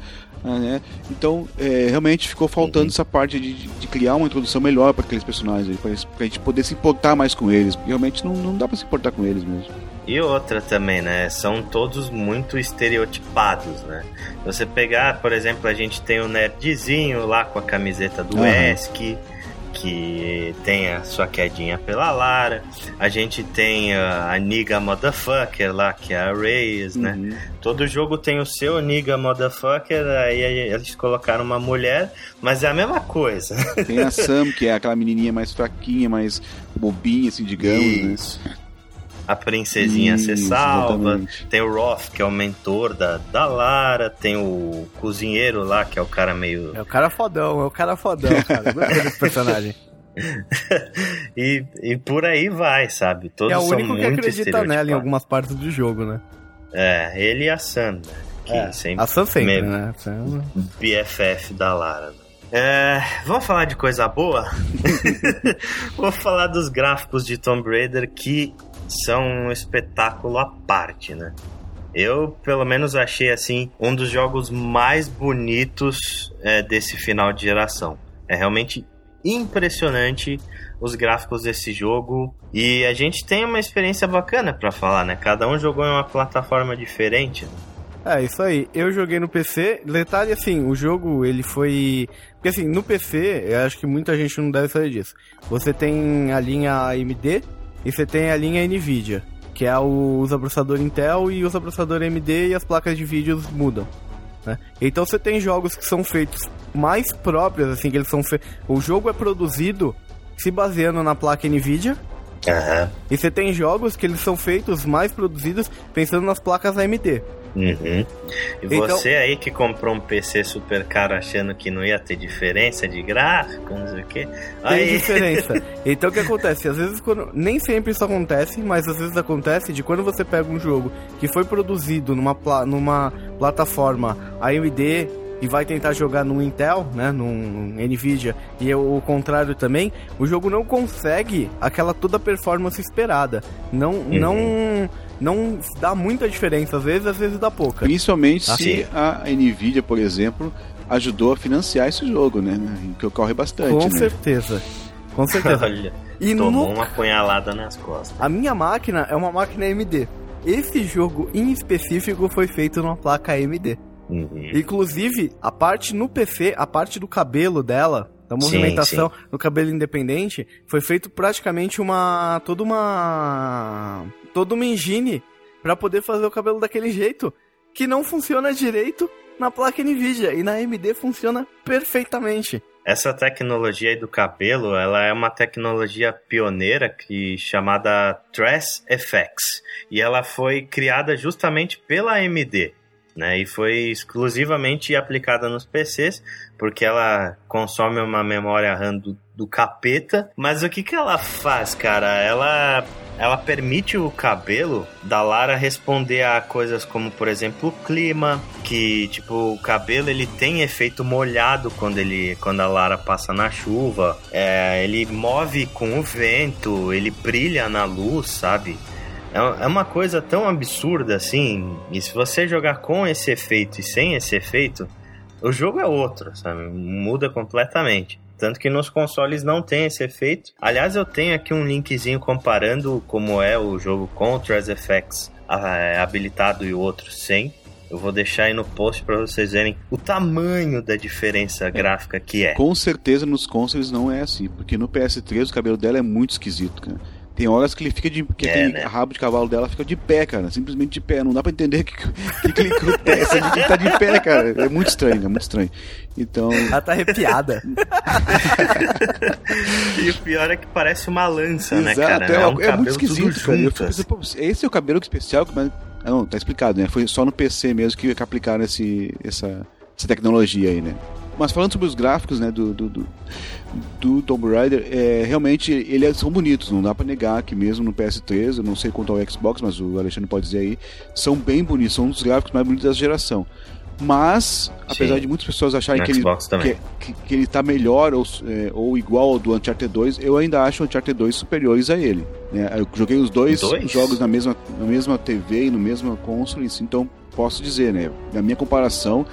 Ah, né? Então, é, realmente ficou faltando essa parte de, de- criar uma introdução melhor para aqueles personagens, eles- pra gente poder se importar mais com eles. Realmente não, não dá pra se importar com eles mesmo. E outra também, né? São todos muito estereotipados, né? Você pegar, por exemplo, a gente tem o nerdzinho lá com a camiseta do Aham. Esk, que tem a sua quedinha pela Lara. A gente tem a, a Niga Motherfucker lá, que é a Reyes, né? Uhum. Todo jogo tem o seu Niga Motherfucker, aí eles colocaram uma mulher, mas é a mesma coisa. Tem a Sam, que é aquela menininha mais fraquinha, mais bobinha, assim, digamos, né? A princesinha se Isso, salva. exatamente. Tem o Roth, que é o mentor da, da Lara. Tem o cozinheiro lá, que é o cara meio. É o cara fodão, é o cara fodão, cara. Gostei desse personagem. E, e por aí vai, sabe? Todos é o único que acredita nela em algumas partes do jogo, né? É, ele e a Sam, né? Que É, sempre a Sam sempre, né? Sam- BFF da Lara. né? É, vamos falar de coisa boa? Vou falar dos gráficos de Tomb Raider que são um espetáculo à parte, né? Eu, pelo menos, achei assim um dos jogos mais bonitos é, desse final de geração. É realmente impressionante os gráficos desse jogo e a gente tem uma experiência bacana pra falar, né? Cada um jogou em uma plataforma diferente. É, isso aí. Eu joguei no PC. Detalhe assim, o jogo ele foi. Porque assim, no PC, eu acho que muita gente não deve saber disso. Você tem a linha AMD e você tem a linha Nvidia, que é o usa processador Intel e usa processador AMD e as placas de vídeos mudam. Né? Então você tem jogos que são feitos mais próprios, assim, que eles são feitos. O jogo é produzido se baseando na placa Nvidia. Aham. E você tem jogos que eles são feitos mais produzidos pensando nas placas AMD. Uhum. E Então- você aí que comprou um PC super caro achando que não ia ter diferença de gráfico, não sei o que. Tem Aí, diferença. Então o que acontece? Às vezes quando. Nem sempre isso acontece, mas às vezes acontece de quando você pega um jogo que foi produzido numa, pla- numa plataforma AMD e vai tentar jogar num Intel, né? Num Nvidia, e é o contrário também, o jogo não consegue aquela toda performance esperada. Não. Não. Não dá muita diferença, às vezes, às vezes dá pouca. Principalmente Ah, se sim. a Nvidia, por exemplo, ajudou a financiar esse jogo, né? Que ocorre bastante, Com né? certeza. Com certeza. olha, E tomou no uma punhalada nas costas. A minha máquina é uma máquina AMD. Esse jogo em específico foi feito numa placa AMD. Uhum. Inclusive, a parte no PC, a parte do cabelo dela, da Sim, movimentação no cabelo independente, foi feito praticamente uma toda uma toda uma engine para poder fazer o cabelo daquele jeito, que não funciona direito na placa Nvidia e na AMD funciona perfeitamente. Essa tecnologia aí do cabelo, ela é uma tecnologia pioneira que chamada Trace FX e ela foi criada justamente pela AMD, né? E foi exclusivamente aplicada nos PCs porque ela consome uma memória RAM do, do capeta. Mas o que que ela faz, cara? Ela ela permite o cabelo da Lara responder a coisas como, por exemplo, o clima, que tipo o cabelo ele tem efeito molhado quando ele quando a Lara passa na chuva, é, ele move com o vento, ele brilha na luz, sabe? É é uma coisa tão absurda assim. E se você jogar com esse efeito e sem esse efeito, o jogo é outro, sabe? Muda completamente. Tanto que nos consoles não tem esse efeito. Aliás, eu tenho aqui um linkzinho comparando como é o jogo com o Trace FX ah, habilitado e o outro sem. Eu vou deixar aí no post para vocês verem o tamanho da diferença gráfica que é. Com certeza nos consoles não é assim, porque no PS3 o cabelo dela é muito esquisito, cara. Tem horas que ele fica de. que É, né? rabo de cavalo dela fica de pé, cara. Simplesmente de pé. Não dá pra entender o que, que, que ele acontece ele tá de pé, cara. É muito estranho, é muito estranho. Então. Ela tá arrepiada. E o pior é que parece uma lança, né, Exato, cara? é, um é muito esquisito, cara. Eu fico assim. pensando, pô, esse é o cabelo especial, mas. Ah, Não, tá explicado, né? Foi só no PC mesmo que, que aplicaram esse, essa, essa tecnologia aí, né? Mas falando sobre os gráficos, né, do, do, do, do Tomb Raider, é, realmente eles são bonitos, não dá pra negar que mesmo no PS3, eu não sei quanto ao Xbox, mas o Alexandre pode dizer aí, são bem bonitos, são um dos gráficos mais bonitos dessa geração. Mas, apesar Sim. de muitas pessoas acharem No que ele, Xbox que, que, que ele tá melhor ou, é, ou igual ao do Uncharted 2, eu ainda acho o Uncharted 2 superiores a ele. né? Eu joguei os dois, Dois? jogos na mesma, na mesma TV e no mesmo console, então posso dizer, né? Na minha comparação,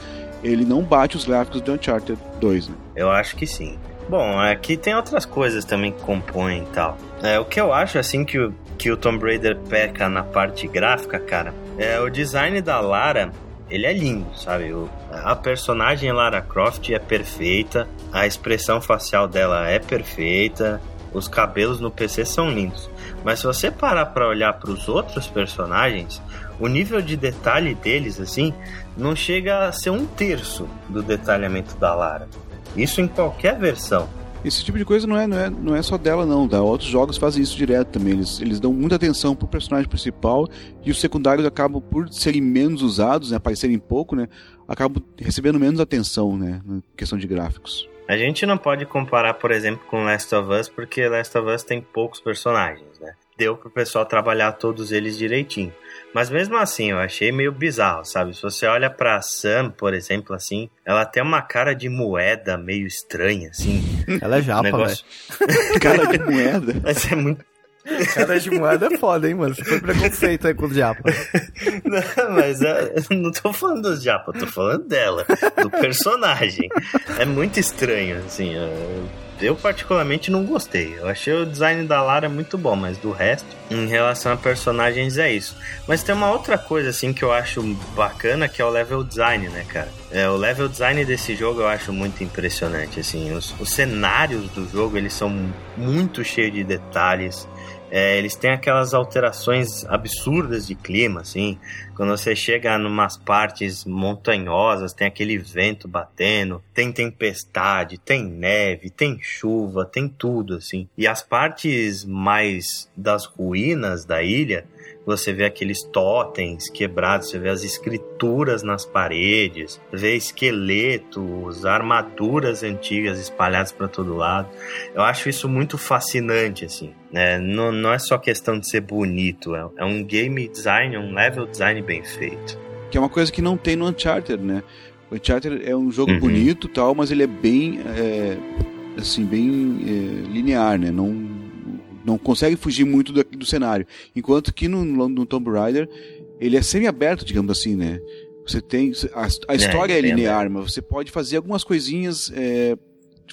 ele não bate os gráficos do Uncharted 2. Né? Eu acho que sim. Bom, aqui tem outras coisas também que compõem e tal. É, o que eu acho, assim, que o, que o Tomb Raider peca na parte gráfica, cara, é o design da Lara, ele é lindo, sabe? O, a personagem Lara Croft é perfeita, a expressão facial dela é perfeita, os cabelos no PC são lindos. Mas se você parar pra olhar para os outros personagens, o nível de detalhe deles, assim, não chega a ser um terço do detalhamento da Lara. Isso em qualquer versão. Esse tipo de coisa não é, não é, não é só dela, não. Tá? Outros jogos fazem isso direto também. Eles, eles dão muita atenção pro personagem principal e os secundários acabam, por serem menos usados, né, aparecerem pouco, né, acabam recebendo menos atenção né, na questão de gráficos. A gente não pode comparar, por exemplo, com Last of Us, porque Last of Us tem poucos personagens, né? Deu pro pessoal trabalhar todos eles direitinho. Mas mesmo assim, eu achei meio bizarro, sabe? Se você olha pra Sam, por exemplo, assim, ela tem uma cara de moeda meio estranha, assim. Ela é japa, velho. negócio. Cara de moeda. Mas é muito. Cara de moeda é foda, hein, mano? Você foi preconceito aí com o japa. Não, mas é, eu não tô falando dos japa, eu tô falando dela, do personagem. É muito estranho, assim. eu- Eu particularmente não gostei. Eu achei o design da Lara muito bom, mas do resto, em relação a personagens, é isso. Mas tem uma outra coisa, assim, que eu acho bacana, que é o level design, né, cara? É, o level design desse jogo eu acho muito impressionante, assim. Os, os cenários do jogo, eles são muito cheios de detalhes. É, eles têm aquelas alterações absurdas de clima, assim. Quando você chega numas partes montanhosas, tem aquele vento batendo, tem tempestade, tem neve, tem chuva, tem tudo, assim. E as partes mais das ruínas da ilha, você vê aqueles totens quebrados, você vê as escrituras nas paredes, vê esqueletos, armaduras antigas espalhadas para todo lado. Eu acho isso muito fascinante, assim. né? não, não é só questão de ser bonito, é, é um game design, um level design bem feito. Que é uma coisa que não tem no Uncharted, né? O Uncharted é um jogo Uhum. bonito tal, mas ele é bem, é, assim, bem é, linear, né? Não, não consegue fugir muito do, do cenário. Enquanto que no, no Tomb Raider, ele é semi-aberto, digamos assim, né? Você tem... A, a história é, é linear, mas você pode fazer algumas coisinhas... é,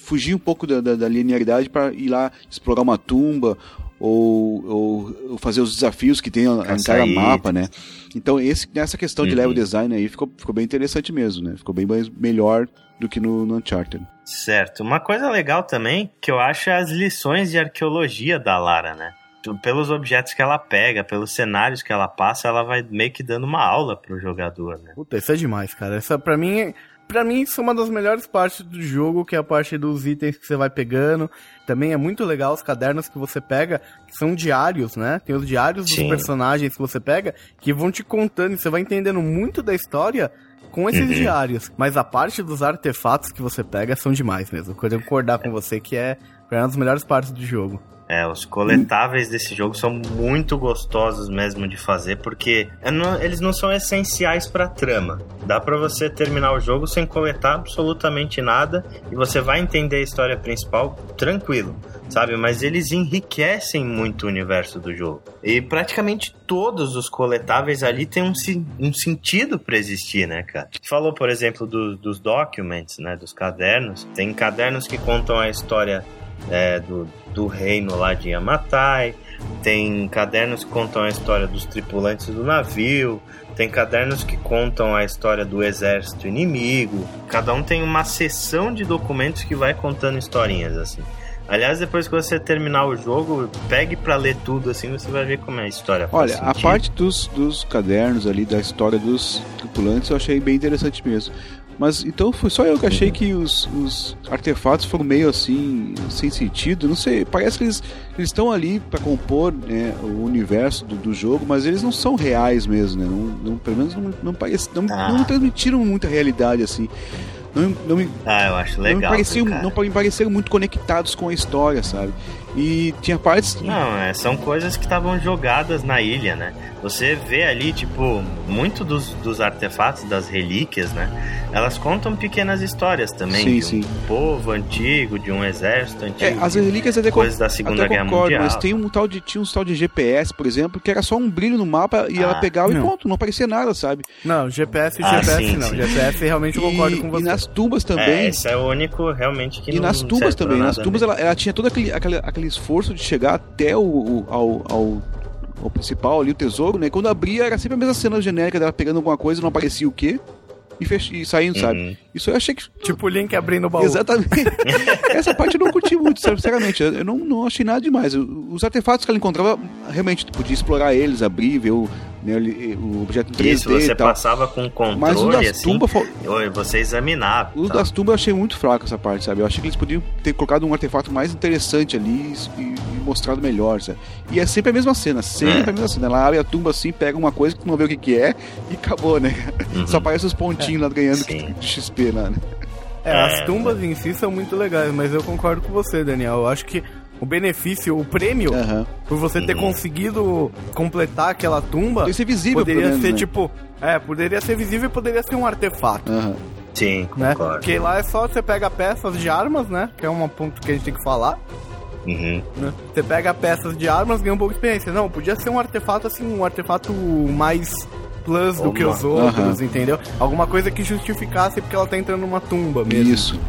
fugir um pouco da, da, da linearidade para ir lá explorar uma tumba ou, ou, ou fazer os desafios que tem a- em cada mapa, né? Então esse, nessa questão de Uhum. level design aí ficou, ficou bem interessante mesmo, né? Ficou bem mais, melhor do que no, no Uncharted. Certo. Uma coisa legal também que eu acho é as lições de arqueologia da Lara, né? Pelos objetos que ela pega, pelos cenários que ela passa, ela vai meio que dando uma aula pro jogador, né? Puta, isso é demais, cara. Essa, pra mim, pra mim, isso é uma das melhores partes do jogo, que é a parte dos itens que você vai pegando. Também é muito legal os cadernos que você pega, que são diários, né? Tem os diários dos Sim. personagens que você pega, que vão te contando, e você vai entendendo muito da história com esses Uhum. diários. Mas a parte dos artefatos que você pega são demais mesmo. Eu quero concordar com você que é uma das melhores partes do jogo. É, os coletáveis desse jogo são muito gostosos mesmo de fazer, porque é eles não são essenciais pra trama. Dá pra você terminar o jogo sem coletar absolutamente nada e você vai entender a história principal tranquilo, sabe? Mas eles enriquecem muito o universo do jogo. E praticamente todos os coletáveis ali têm um, um sentido pra existir, né, cara? Falou, por exemplo, do- dos documents, né, dos cadernos. Tem cadernos que contam a história é, do, do reino lá de Yamatai, tem cadernos que contam a história dos tripulantes do navio, tem cadernos que contam a história do exército inimigo. Cada um tem uma seção de documentos que vai contando historinhas assim. Aliás, depois que você terminar o jogo, pegue pra ler tudo, assim, você vai ver como é a história. Olha, a parte dos, dos cadernos ali, da história dos tripulantes, eu achei bem interessante mesmo. Mas então foi só eu que achei que os, os artefatos foram meio assim, sem sentido. Não sei, parece que eles eles estão ali para compor né, o universo do, do jogo, mas eles não são reais mesmo, né? Não, não- pelo menos não, não, parece, não, Ah. não transmitiram muita realidade assim. Não, não, me- Ah, eu acho não me legal. pareciam, não me pareceram muito conectados com a história, sabe? E tinha partes. Não, é, são coisas que estavam jogadas na ilha, né? Você vê ali, tipo, muito dos, dos artefatos, das relíquias, né? Elas contam pequenas histórias também. Sim, de um sim. povo antigo, de um exército É, antigo. as relíquias até, co- coisas da Segunda até Guerra concordo, Mundial. mas tem um tal de tinha um tal de GPS, por exemplo, que era só um brilho no mapa e ela Ah, pegava e não. ponto, não aparecia nada, sabe? Não, GPS e Ah, GPS sim, não. sim. GPS realmente eu concordo e, com e você. nas tubas É, também. esse é o único realmente que e não nas tubas serve pra também. Nas mesmo. ela, ela tinha todo aquele, aquele, aquele esforço de chegar até o, o- ao, ao, ao principal ali, o tesouro, né? E quando abria era sempre a mesma cena genérica dela pegando alguma coisa, não aparecia o quê? E, fech... e saindo, sabe? Uhum. Isso eu achei que. Tipo o Link abrindo o baú. Exatamente. Essa parte eu não curti muito, sinceramente. Eu não, não achei nada demais. Os artefatos que ela encontrava, realmente, tu podia explorar eles, abrir, ver o, né, o objeto em 3D Isso, você e tal. passava com o controle, Mas o das assim, tumbas, fal- oi, você examinava. o tá? das tumbas eu achei muito fraco essa parte, sabe? Eu achei que eles podiam ter colocado um artefato mais interessante ali e, e mostrado melhor, sabe? E é sempre a mesma cena, sempre É. a mesma cena. Ela abre a tumba assim, pega uma coisa que tu não vê o que, que é e acabou, né? Uhum. Só aparece os pontinhos lá ganhando Sim. de XP lá, né? É, as tumbas em si são muito legais, mas eu concordo com você, Daniel. Eu acho que o benefício, o prêmio, Aham. por você ter Uhum. conseguido completar aquela tumba, Tem ser visível, poderia menos, ser né? tipo. É, poderia ser visível e poderia ser um artefato. Aham. Sim, Né? concordo. Porque lá é só você pega peças de armas, né? Que é um ponto que a gente tem que falar. Uhum. né? Você pega peças de armas, ganha um pouco de experiência. Não, podia ser um artefato assim, um artefato mais plus do que os outros, entendeu? Alguma coisa que justificasse porque ela tá entrando numa tumba mesmo. Isso.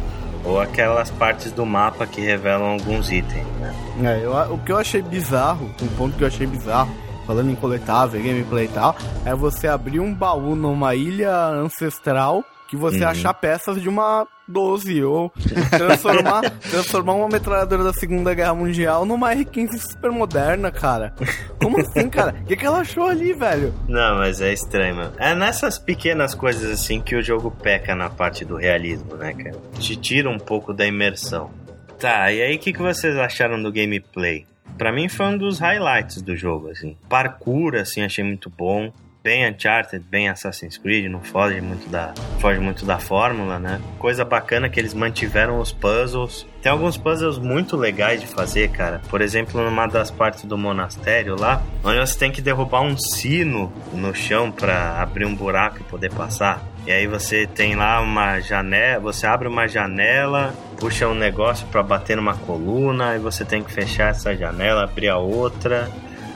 Ou aquelas partes do mapa que revelam alguns itens, né? É, eu- o que eu achei bizarro, um ponto que eu achei bizarro, falando em coletável, gameplay e tal, é você abrir um baú numa ilha ancestral que você Uhum. achar peças de uma 12 ou transformar, transformar uma metralhadora da Segunda Guerra Mundial numa R15 super moderna, cara. Como assim, cara? O que, que ela achou ali, velho? Não, mas é estranho, mano. É nessas pequenas coisas assim que o jogo peca na parte do realismo, né, cara? Te tira um pouco da imersão. Tá, e aí o que, que vocês acharam do gameplay? Pra mim foi um dos highlights do jogo, assim. Parkour, assim, achei muito bom. Bem Uncharted, bem Assassin's Creed, não foge muito da, foge muito da fórmula, né? Coisa bacana que eles mantiveram os puzzles. Tem alguns puzzles muito legais de fazer, cara. Por exemplo, numa das partes do monastério lá, onde você tem que derrubar um sino no chão pra abrir um buraco e poder passar. E aí você tem lá uma janela, você abre uma janela, puxa um negócio pra bater numa coluna, e você tem que fechar essa janela, abrir a outra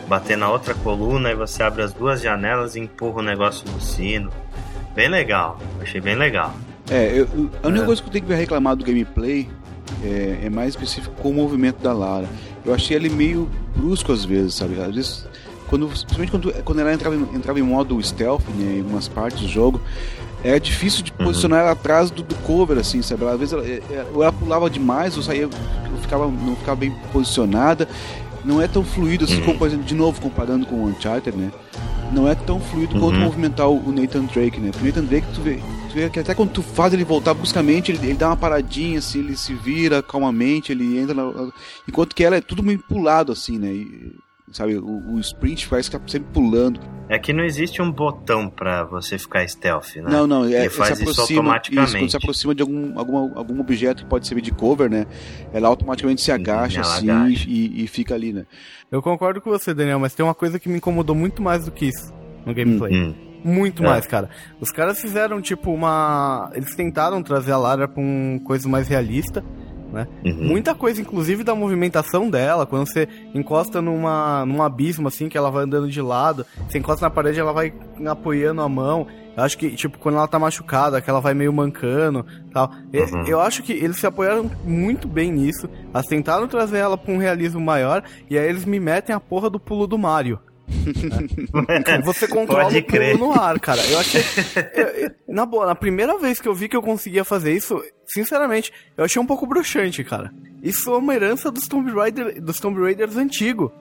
bater na outra coluna e você abre as duas janelas e empurra o negócio do sino. Bem legal, achei bem legal. É, eu, eu- a única É. coisa que eu tenho que reclamar do gameplay é, é mais específico com o movimento da Lara. Eu achei ele meio brusco às vezes, sabe? Às vezes, quando, principalmente quando, quando ela entrava, em- entrava em modo stealth, né, em algumas partes do jogo, era difícil de Uhum. posicionar ela atrás do, do cover, assim, sabe? Às vezes ela, é- é- ou ela pulava demais, ou saía, eu ficava, não ficava bem posicionada. Não é tão fluido assim, Uhum. como, por exemplo, de novo, comparando com o Uncharted, né? Não é tão fluido quanto Uhum. movimentar o o Nathan Drake, né? Porque o Nathan Drake, tu vê, tu vê que até quando tu faz ele voltar bruscamente, ele, ele dá uma paradinha, assim, ele se vira calmamente, ele entra na... Enquanto que ela é tudo meio pulado, assim, né? E, sabe, o, o sprint parece que tá sempre pulando. É que não existe um botão pra você ficar stealth, né? Não, não, é, Ele faz se isso aproxima, automaticamente. quando se aproxima de algum, algum, algum objeto que pode servir de cover, né? Ela automaticamente se agacha, ela assim, agacha. E, e fica ali, né? Eu concordo com você, Daniel, mas tem uma coisa que me incomodou muito mais do que isso no gameplay. Hum, Muito É. mais, cara. Os caras fizeram, tipo, uma. Eles tentaram trazer a Lara pra um coisa mais realista, né? uhum. Muita coisa, inclusive, da movimentação dela. Quando você encosta numa, num abismo, assim, que ela vai andando de lado, você encosta na parede, ela vai apoiando a mão. Eu acho que, tipo, quando ela tá machucada, que ela vai meio mancando tal. Uhum. Eu acho que eles se apoiaram muito bem nisso. Tentaram trazer ela pra um realismo maior, e aí eles me metem a porra do pulo do Mario. E você controla Pode o crer. no ar, cara. Eu achei. na boa, na primeira vez que eu vi que eu conseguia fazer isso, sinceramente, eu achei um pouco bruxante, cara. Isso é uma herança dos Tomb, Raider, dos Tomb Raiders antigo.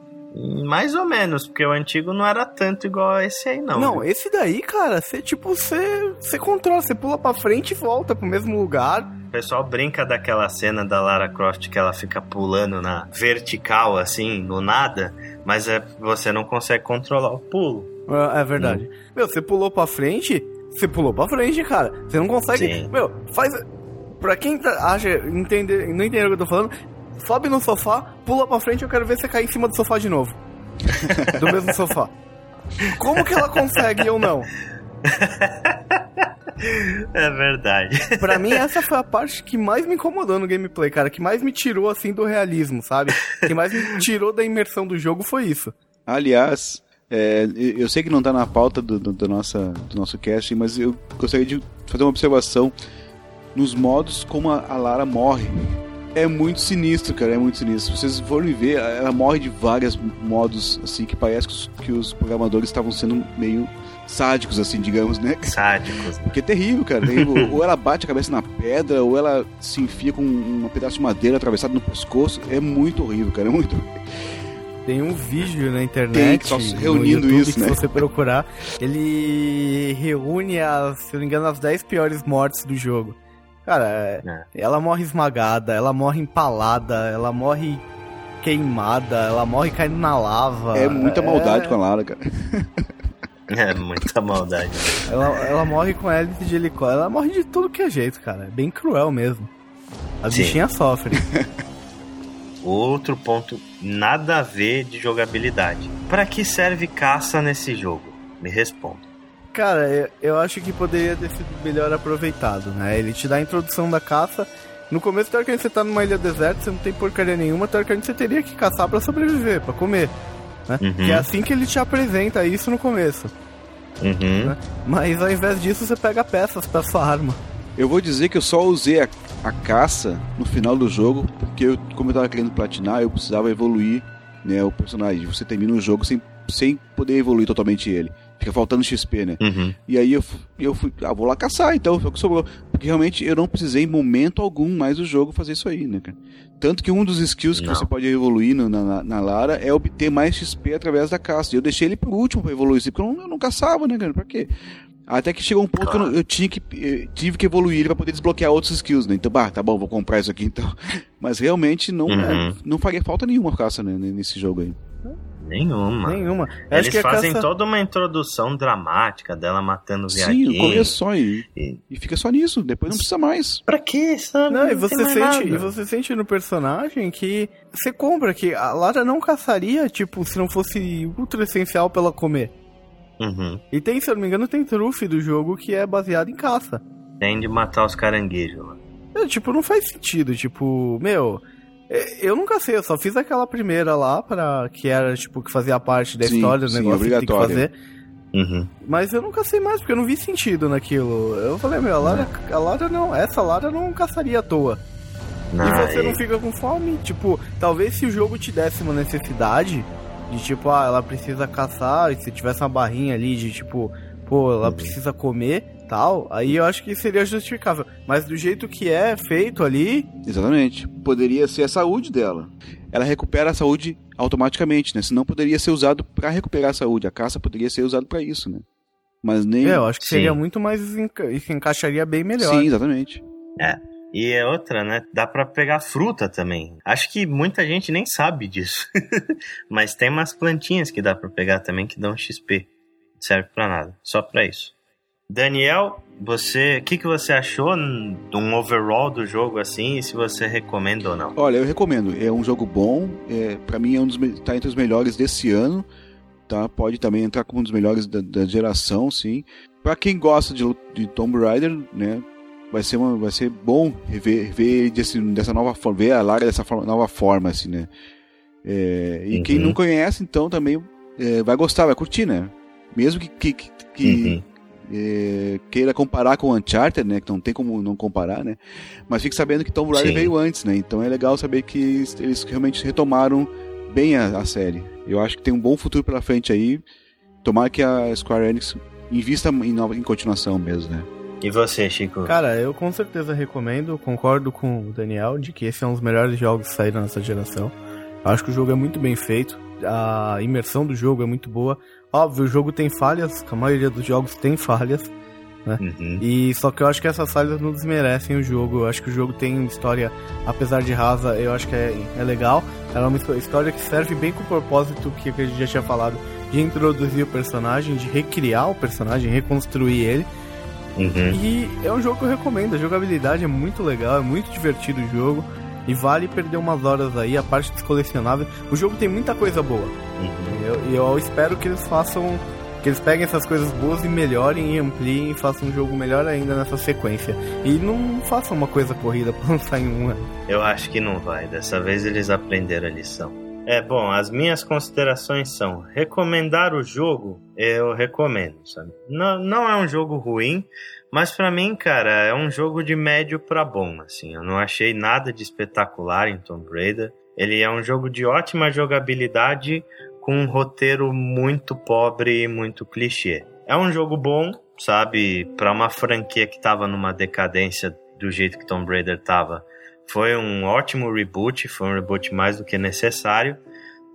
Mais ou menos, porque o antigo não era tanto igual a esse aí, não. Não, viu? esse daí, cara, você tipo, você você controla, você pula pra frente e volta pro mesmo lugar. O pessoal brinca daquela cena da Lara Croft que ela fica pulando na vertical, assim, no nada, mas é, você não consegue controlar o pulo. É, é verdade. Meu, você pulou pra frente, você pulou pra frente, cara. Você não consegue. Sim. Meu, faz. Pra quem tá- acha, entender, não entendeu o que eu tô falando, sobe no sofá, pula pra frente, eu quero ver você cair em cima do sofá de novo. do mesmo sofá. Como que ela consegue eu não? É verdade. Pra mim, essa foi a parte que mais me incomodou no gameplay, cara. Que mais me tirou, assim, do realismo, sabe? Que mais me tirou da imersão do jogo foi isso. Aliás, é, eu sei que não tá na pauta do, do, do nossa, do nosso cast, mas eu gostaria de fazer uma observação nos modos como a, a Lara morre. É muito sinistro, cara, é muito sinistro. Se vocês forem ver, ela morre de vários modos, assim, que parece que os, que os programadores estavam sendo meio sádicos, assim, digamos, né? Sádicos. Porque é terrível, cara. terrível. ou ela bate a cabeça na pedra, ou ela se enfia com um pedaço de madeira atravessado no pescoço. É muito horrível, cara. É muito Tem um vídeo na Tem, internet, só no reunindo YouTube, isso, né? se você procurar, ele reúne, as, se eu não me engano, as 10 piores mortes do jogo. Cara, é- É. ela morre esmagada, ela morre empalada, ela morre queimada, ela morre caindo na lava. É muita maldade com a Lara, cara. É muita maldade. Ela, ela morre com hélice de helicóptero, ela morre de tudo que é jeito, cara. É bem cruel mesmo. A Sim. bichinha sofre. Outro ponto nada a ver de jogabilidade. Pra que serve caça nesse jogo? Me responda. Cara, eu, eu acho que poderia ter sido melhor aproveitado, né? Ele te dá a introdução da caça. No começo, teoricamente, você tá numa ilha deserta, você não tem porcaria nenhuma, teoricamente você teria que caçar pra sobreviver, pra comer. Né? Uhum. Que é assim que ele te apresenta isso no começo. Uhum. Né? Mas ao invés disso, você pega peças pra sua arma. Eu vou dizer que eu só usei a, a caça no final do jogo, porque eu, como eu tava querendo platinar, eu precisava evoluir né, o personagem. Você termina o jogo sem, sem poder evoluir totalmente ele. Fica faltando XP, né? Uhum. E aí eu, eu fui, ah, vou lá caçar, então, foi o que sobrou. Porque realmente eu não precisei em momento algum mais do jogo fazer isso aí, né, cara? Tanto que um dos skills que Não. você pode evoluir na, na, na Lara é obter mais XP através da caça. E eu deixei ele por último pra evoluir isso, porque eu não, eu não caçava, né, cara? Pra quê? Até que chegou um ponto que eu, não- eu tinha que, eh, tive que evoluir ele pra poder desbloquear outros skills, né? Então, bah, tá bom, vou comprar isso aqui então. Mas realmente não, Uhum. é, não faria falta nenhuma caça né, nesse jogo aí. Nenhuma. Nenhuma. Eu Eles que fazem caça... toda uma introdução dramática dela matando o Sim, viadinho. no começo só e, E- e fica só nisso, depois não precisa mais. Pra quê? Sabe? Não, e tem você, sente, e nada. você sente no personagem que você compra que a Lara não caçaria, tipo, se não fosse ultra essencial pra ela comer. Uhum. E tem, se eu não me engano, tem trufe do jogo que é baseado em caça. Tem de matar os caranguejos lá. É, tipo, não faz sentido, tipo, meu. É, Eu nunca sei, eu só fiz aquela primeira lá, para que era, tipo, que fazia parte da Sim, história do sim, negócio que tem que fazer. Uhum. Mas eu nunca sei mais, porque eu não vi sentido naquilo. Eu falei, meu, a Lara, a Lara não, essa Lara não caçaria à toa. Não, e você e- não fica com fome? Tipo, talvez se o jogo te desse uma necessidade de tipo, ah, ela precisa caçar, e se tivesse uma barrinha ali de tipo, pô, ela Uhum. precisa comer, tal, aí eu acho que seria justificável. Mas do jeito que é feito ali, Exatamente. Poderia ser a saúde dela. Ela recupera a saúde automaticamente, né? Senão poderia ser usado pra recuperar a saúde. A caça poderia ser usado pra isso, né? Mas nem. é, eu acho que Sim. seria muito mais enca e se encaixaria bem melhor. Sim, exatamente. E é outra, né? Dá pra pegar fruta também. Acho que muita gente nem sabe disso. Mas tem umas plantinhas que dá pra pegar também que dão XP. Não serve pra nada, só pra isso. Daniel, você, o que, que você achou de um overall do jogo assim e se você recomenda ou não? Olha, eu recomendo. É um jogo bom. É, para mim é um dos tá entre os melhores desse ano. Tá? Pode também entrar como um dos melhores da, da geração, sim. Pra quem gosta de, de Tomb Raider, né? Vai ser, uma, vai ser bom rever, ver ele desse, dessa nova forma, ver a Lara dessa forma- nova forma, assim, né? É, e quem Uhum. não conhece, então, também é, vai gostar, vai curtir, né? Mesmo que, que, que- que, Uhum. É, queira comparar com o Uncharted, né? Que não tem como não comparar, né? Mas fique sabendo que Tomb Raider Sim. veio antes, né? Então é legal saber que eles, eles realmente retomaram bem a, a série. Eu acho que tem um bom futuro pela frente aí. Tomara que a Square Enix invista em, nova, em continuação mesmo, né? E você, Chico? Cara, eu com certeza recomendo, concordo com o Daniel de que esse é um dos melhores jogos que saíram nessa geração. Acho que o jogo é muito bem feito, a imersão do jogo é muito boa. Óbvio, o jogo tem falhas, a maioria dos jogos tem falhas, né? Uhum. E só que eu acho que essas falhas não desmerecem o jogo. Eu acho que o jogo tem uma história, apesar de rasa, eu acho que é, é legal. Ela é uma história que serve bem com o propósito que a gente já tinha falado de introduzir o personagem, de recriar o personagem, reconstruir ele. Uhum. E é um jogo que eu recomendo. A jogabilidade é muito legal, é muito divertido o jogo. E vale perder umas horas aí, a parte dos colecionáveis. O jogo tem muita coisa boa. Uhum. Eu, eu espero que eles façam. Que eles peguem essas coisas boas e melhorem e ampliem e façam um jogo melhor ainda nessa sequência. E não façam uma coisa corrida pra lançar em um ano. Eu acho que não vai. Dessa vez eles aprenderam a lição. É bom, as minhas considerações são: recomendar o jogo, eu recomendo, sabe? Não, não é um jogo ruim, mas para mim, cara, é um jogo de médio para bom, assim. Eu não achei nada de espetacular em Tomb Raider. Ele é um jogo de ótima jogabilidade com um roteiro muito pobre e muito clichê. É um jogo bom, sabe, para uma franquia que tava numa decadência do jeito que Tomb Raider tava foi um ótimo reboot, foi um reboot mais do que necessário.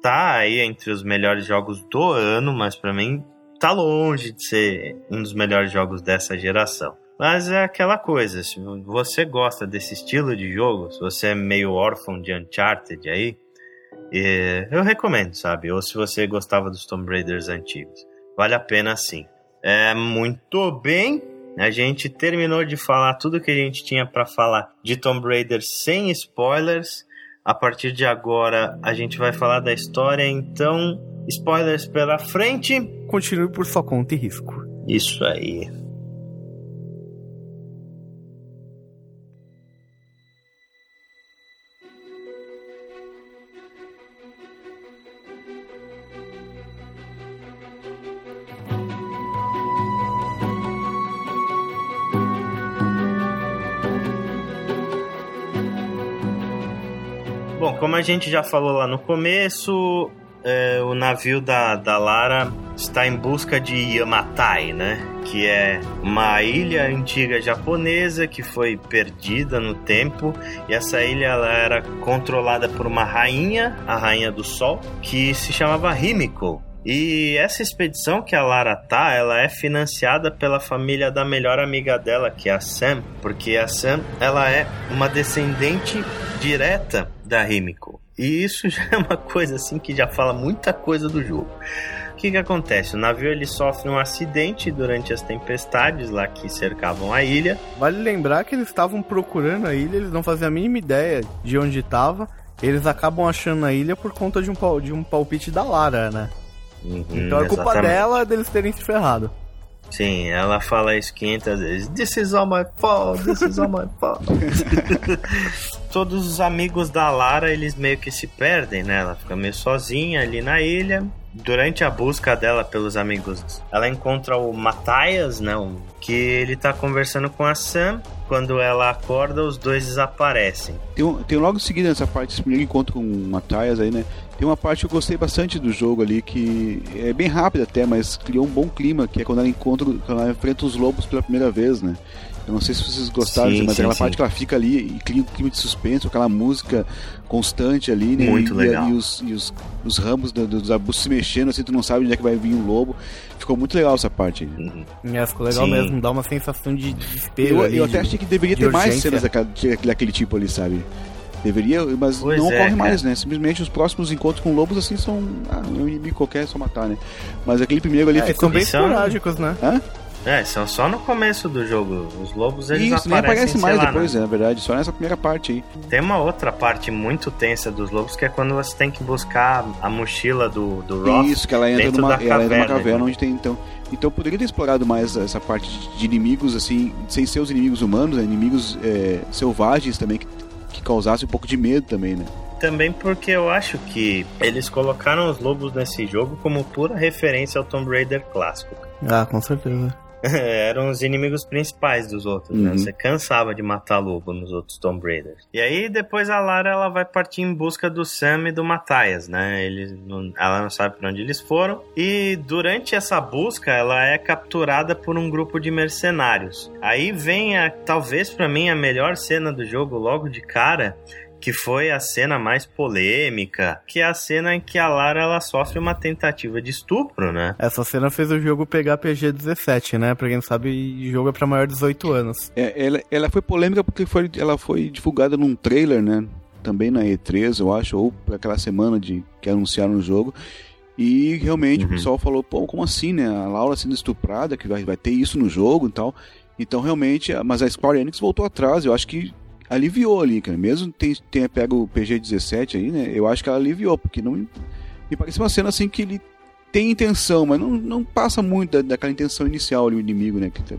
Tá aí entre os melhores jogos do ano, mas para mim tá longe de ser um dos melhores jogos dessa geração. Mas é aquela coisa, se você gosta desse estilo de jogo, se você é meio órfão de Uncharted aí, eu recomendo, sabe? Ou se você gostava dos Tomb Raiders antigos. Vale a pena sim. É muito bem. A gente terminou de falar tudo que a gente tinha para falar de Tomb Raider sem spoilers. A partir de agora a gente vai falar da história, então spoilers pela frente. Continue por sua conta e risco. Isso aí. como a gente já falou lá no começo, é, o navio da, da Lara está em busca de Yamatai, né? Que é uma ilha antiga japonesa que foi perdida no tempo. E essa ilha ela era controlada por uma rainha, a Rainha do Sol, que se chamava Himiko. E essa expedição que a Lara tá, ela é financiada pela família da melhor amiga dela, que é a Sam, porque a Sam, ela é uma descendente direta da Himiko. E isso já é uma coisa assim que já fala muita coisa do jogo. O que, que acontece? O navio ele sofre um acidente durante as tempestades lá que cercavam a ilha. Vale lembrar que eles estavam procurando a ilha, eles não faziam a mínima ideia de onde estava. Eles acabam achando a ilha por conta de um, de um palpite da Lara, né? Uhum, então é culpa exatamente. dela deles terem se ferrado. Sim, ela fala isso 500 vezes. This is all my fault, this is all my fault. Todos os amigos da Lara, eles meio que se perdem, né? Ela fica meio sozinha ali na ilha. Durante a busca dela pelos amigos, ela encontra o Matthias, né? Que ele tá conversando com a Sam. Quando ela acorda, os dois desaparecem. Tem, tem logo em seguida essa parte, esse primeiro encontro com o Matthias aí, né? Tem uma parte que eu gostei bastante do jogo ali, que é bem rápida até, mas criou um bom clima, que é quando ela encontra, quando ela enfrenta os lobos pela primeira vez, né? Eu não sei se vocês gostaram, sim, mas sim, aquela sim. parte que ela fica ali e cria um clima de suspense, aquela música constante ali, né? Muito e, legal. E, os, e os, os ramos do, dos arbustos se mexendo, assim, tu não sabe onde é que vai vir o lobo. Ficou muito legal essa parte aí. Uhum. É, ficou legal mesmo, dá uma sensação de desespero. Eu, ali, eu até achei que deveria ter urgência. mais cenas daquele, daquele tipo ali, sabe? Deveria, mas pois não é, ocorre mais, né? Simplesmente os próximos encontros com lobos assim são. Ah, um inimigo qualquer é só matar, né? Mas aquele primeiro ali é, ficou. São bem esporádicos, né? Hã? É, são só no começo do jogo. Os lobos eles Isso, aparecem. nem aparece mais lá, depois, né? é, na verdade, só nessa primeira parte aí. Tem uma outra parte muito tensa dos lobos que é quando você tem que buscar a mochila do, do Roth. Isso, que ela entra numa, ela entra numa caverna onde tem então. Então poderia ter explorado mais essa parte de inimigos, assim, sem ser os inimigos humanos, né? inimigos é, selvagens também, que que causasse um pouco de medo também, né? Também porque eu acho que eles colocaram os lobos nesse jogo como pura referência ao Tomb Raider clássico. Ah, com certeza. eram os inimigos principais dos outros, né? Uhum. Você cansava de matar lobo nos outros Tomb Raiders. E aí depois a Lara ela vai partir em busca do Sam e do Matthias, né? Eles não- ela não sabe pra onde eles foram. E durante essa busca ela é capturada por um grupo de mercenários. Aí vem a talvez pra mim a melhor cena do jogo logo de cara. Que foi a cena mais polêmica, que é a cena em que a Lara ela sofre uma tentativa de estupro, né? Essa cena fez o jogo pegar PG-17, né? Pra quem não sabe, o jogo é pra maior de 18 anos. É, ela, ela foi polêmica porque foi, ela foi divulgada num trailer, né? Também na E3, eu acho, ou aquela semana de que anunciaram o jogo. E realmente Uhum. o pessoal falou, pô, como assim, né? A Laura sendo estuprada, que vai, vai ter isso no jogo e tal. Então realmente, mas a Square Enix voltou atrás, eu acho que aliviou ali, cara. Mesmo tem- tenha pego o PG-17 aí, né? Eu acho que ela aliviou, porque não me parece uma cena assim que ele tem intenção, mas não, não passa muito da, daquela intenção inicial ali, o inimigo, né? Que tá-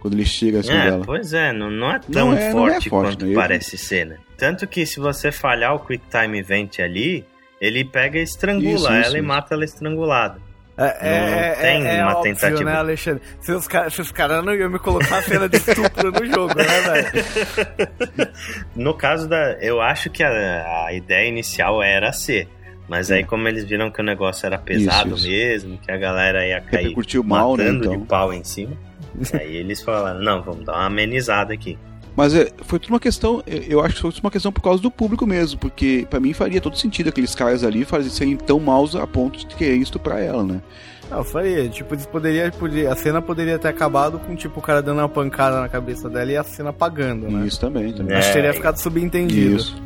quando ele chega assim É, dela. pois é, não, não é tão Não é- não é forte, forte, quanto né? Parece ser, né? Tanto que se você falhar o Quick Time Event ali, ele pega e estrangula Isso, ela isso, e mata ela estrangulada. É, Não tem uma óbvio, tentativa. né, Alexandre? Se os, ca- se os caras não iam me colocar a cena de estupro no jogo, né, velho? No caso da. Eu acho que a, a ideia inicial era ser. Mas aí, como eles viram que o negócio era pesado Isso, isso. mesmo, que a galera ia cair Repercutiu mal, né, matando então. de pau em cima, aí eles falaram: não, vamos dar uma amenizada aqui. Mas é, foi tudo uma questão, eu- acho que foi tudo uma questão por causa do público mesmo, porque pra mim faria todo sentido aqueles caras ali fazerem serem tão maus a ponto de querer isso pra ela, né? Não, eu faria. Tipo, eles poderia, a cena poderia ter acabado com, tipo, o cara dando uma pancada na cabeça dela e a cena apagando, né? Isso também, também. É, Acho que teria ficado subentendido. Isso.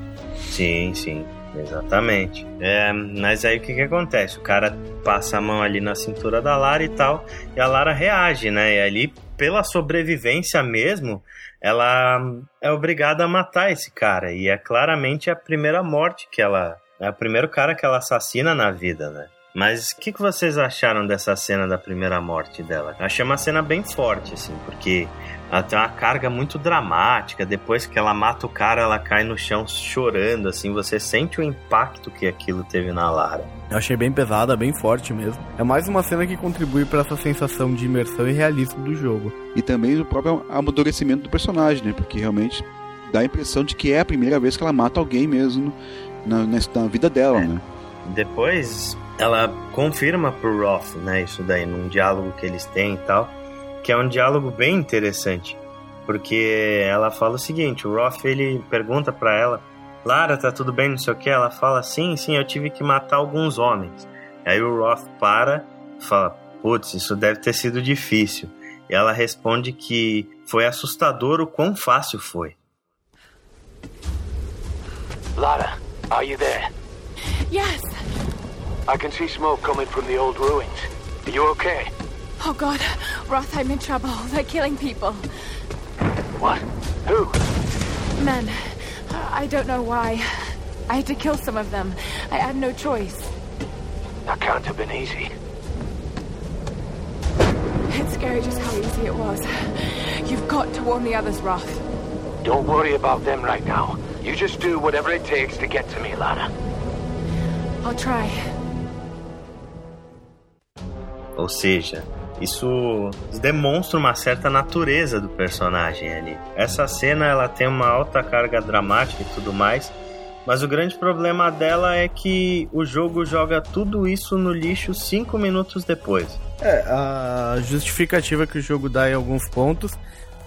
Sim, sim, exatamente. É, mas aí o que que acontece? O cara passa a mão ali na cintura da Lara e tal, e a Lara reage, né? E ali, pela sobrevivência mesmo, ela é obrigada a matar esse cara. E é claramente a primeira morte que ela. É o primeiro cara que ela assassina na vida, né? Mas o que, que vocês acharam dessa cena da primeira morte dela? Achei uma cena bem forte, assim, porque ela tem uma carga muito dramática. Depois que ela mata o cara, ela cai no chão chorando, assim. Você sente o impacto que aquilo teve na Lara. Eu achei bem pesada, bem forte mesmo. É mais uma cena que contribui pra essa sensação de imersão e realismo do jogo. E também o próprio amadurecimento do personagem, né? Porque realmente dá a impressão de que é a primeira vez que ela mata alguém mesmo na, na, na vida dela, É. né? Depois, ela confirma pro Roth, né? Isso daí, num diálogo que eles têm e tal. Que é um diálogo bem interessante. Porque ela fala o seguinte: o Roth ele pergunta pra ela, Lara, tá tudo bem, não sei o que? Ela fala, sim, sim, eu tive que matar alguns homens. Aí o Roth para e fala, putz, isso deve ter sido difícil. E ela responde que foi assustador o quão fácil foi. Lara, are you there? Yes. I can see smoke coming from the old ruins. Are you okay? Oh God, Roth, I'm in trouble. They're killing people. What? Who? Men. I don't know why. I had to kill some of them. I had no choice. That can't have been easy. It's scary just how easy it was. You've got to warn the others, Roth. Don't worry about them right now. You just do whatever it takes to get to me, Lara. I'll try. Ou seja, isso demonstra uma certa natureza do personagem ali. Essa cena ela tem uma alta carga dramática e tudo mais, mas o grande problema dela é que o jogo joga tudo isso no lixo cinco minutos depois. É, a justificativa que o jogo dá em alguns pontos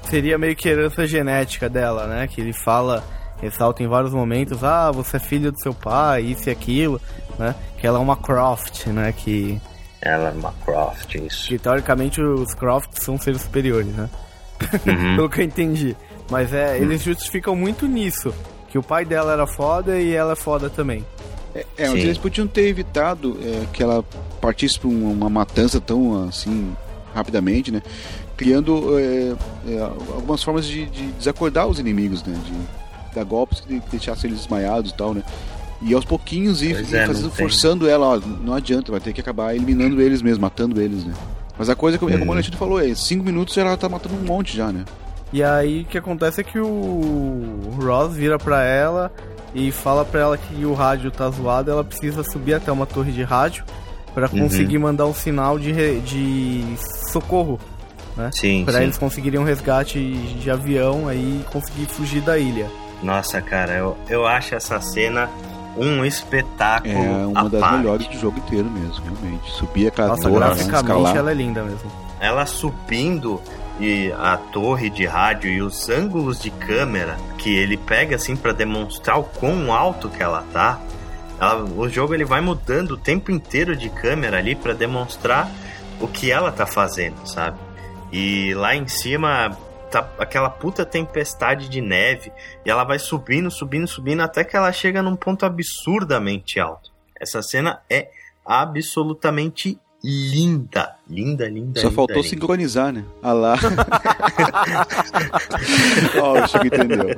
seria meio que herança genética dela, né? Que ele fala, ressalta em vários momentos, ah, você é filho do seu pai, isso e aquilo, né? Que ela é uma Croft, né? Que, Ela é uma Croft, isso. que teoricamente os Crofts são seres superiores, né? Uhum. Pelo que eu entendi. Mas é, eles justificam muito nisso. Que o pai dela era foda e ela é foda também. É, é, mas eles podiam ter evitado é, que ela partisse pra uma, uma matança tão assim rapidamente, né? Criando é, é, algumas formas de, de desacordar os inimigos, né? De dar golpes que deixassem eles desmaiados e tal, né? E aos pouquinhos ir, é, fazendo, forçando ela, ó, não adianta, vai ter que acabar eliminando eles mesmo, matando eles, né? Mas a coisa é como, Uhum. o Alexandre falou, é cinco minutos ela tá matando um monte já, né? E aí o que acontece é que o Ross vira pra ela e fala pra ela que o rádio tá zoado, ela precisa subir até uma torre de rádio pra conseguir mandar um sinal de, re- de socorro né? Sim, Pra sim. eles conseguirem um resgate de avião aí e conseguir fugir da ilha. Nossa, cara, eu, eu acho essa cena um espetáculo É uma das parte. melhores do jogo inteiro mesmo, realmente. Subir aquela Nossa, torre, graficamente ela é linda mesmo. Ela subindo e a torre de rádio e os ângulos de câmera que ele pega assim pra demonstrar o quão alto que ela tá. Ela- o jogo ele vai mudando o tempo inteiro de câmera ali pra demonstrar o que ela tá fazendo, sabe? E lá em cima tá aquela puta tempestade de neve e ela vai subindo, subindo, subindo até que ela chega num ponto absurdamente alto. Essa cena é absolutamente linda, linda, linda. Só linda, faltou linda. sincronizar, né? Ah lá. Ó, o Chico entendeu.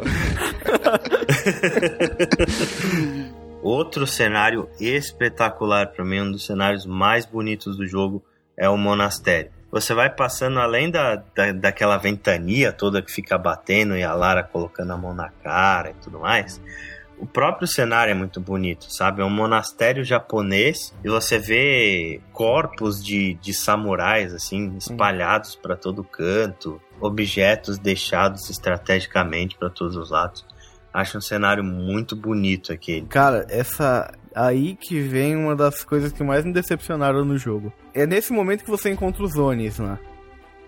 Outro cenário espetacular para mim, um dos cenários mais bonitos do jogo, é o monastério. Você vai passando além da, da, daquela ventania toda que fica batendo e a Lara colocando a mão na cara e tudo mais. O próprio cenário é muito bonito, sabe? É um monastério japonês e você vê corpos de, de samurais, assim, espalhados para todo canto, objetos deixados estrategicamente para todos os lados. Acho um cenário muito bonito aquele. Cara, essa. Aí que vem uma das coisas que mais me decepcionaram no jogo. É nesse momento que você encontra os Onis, né?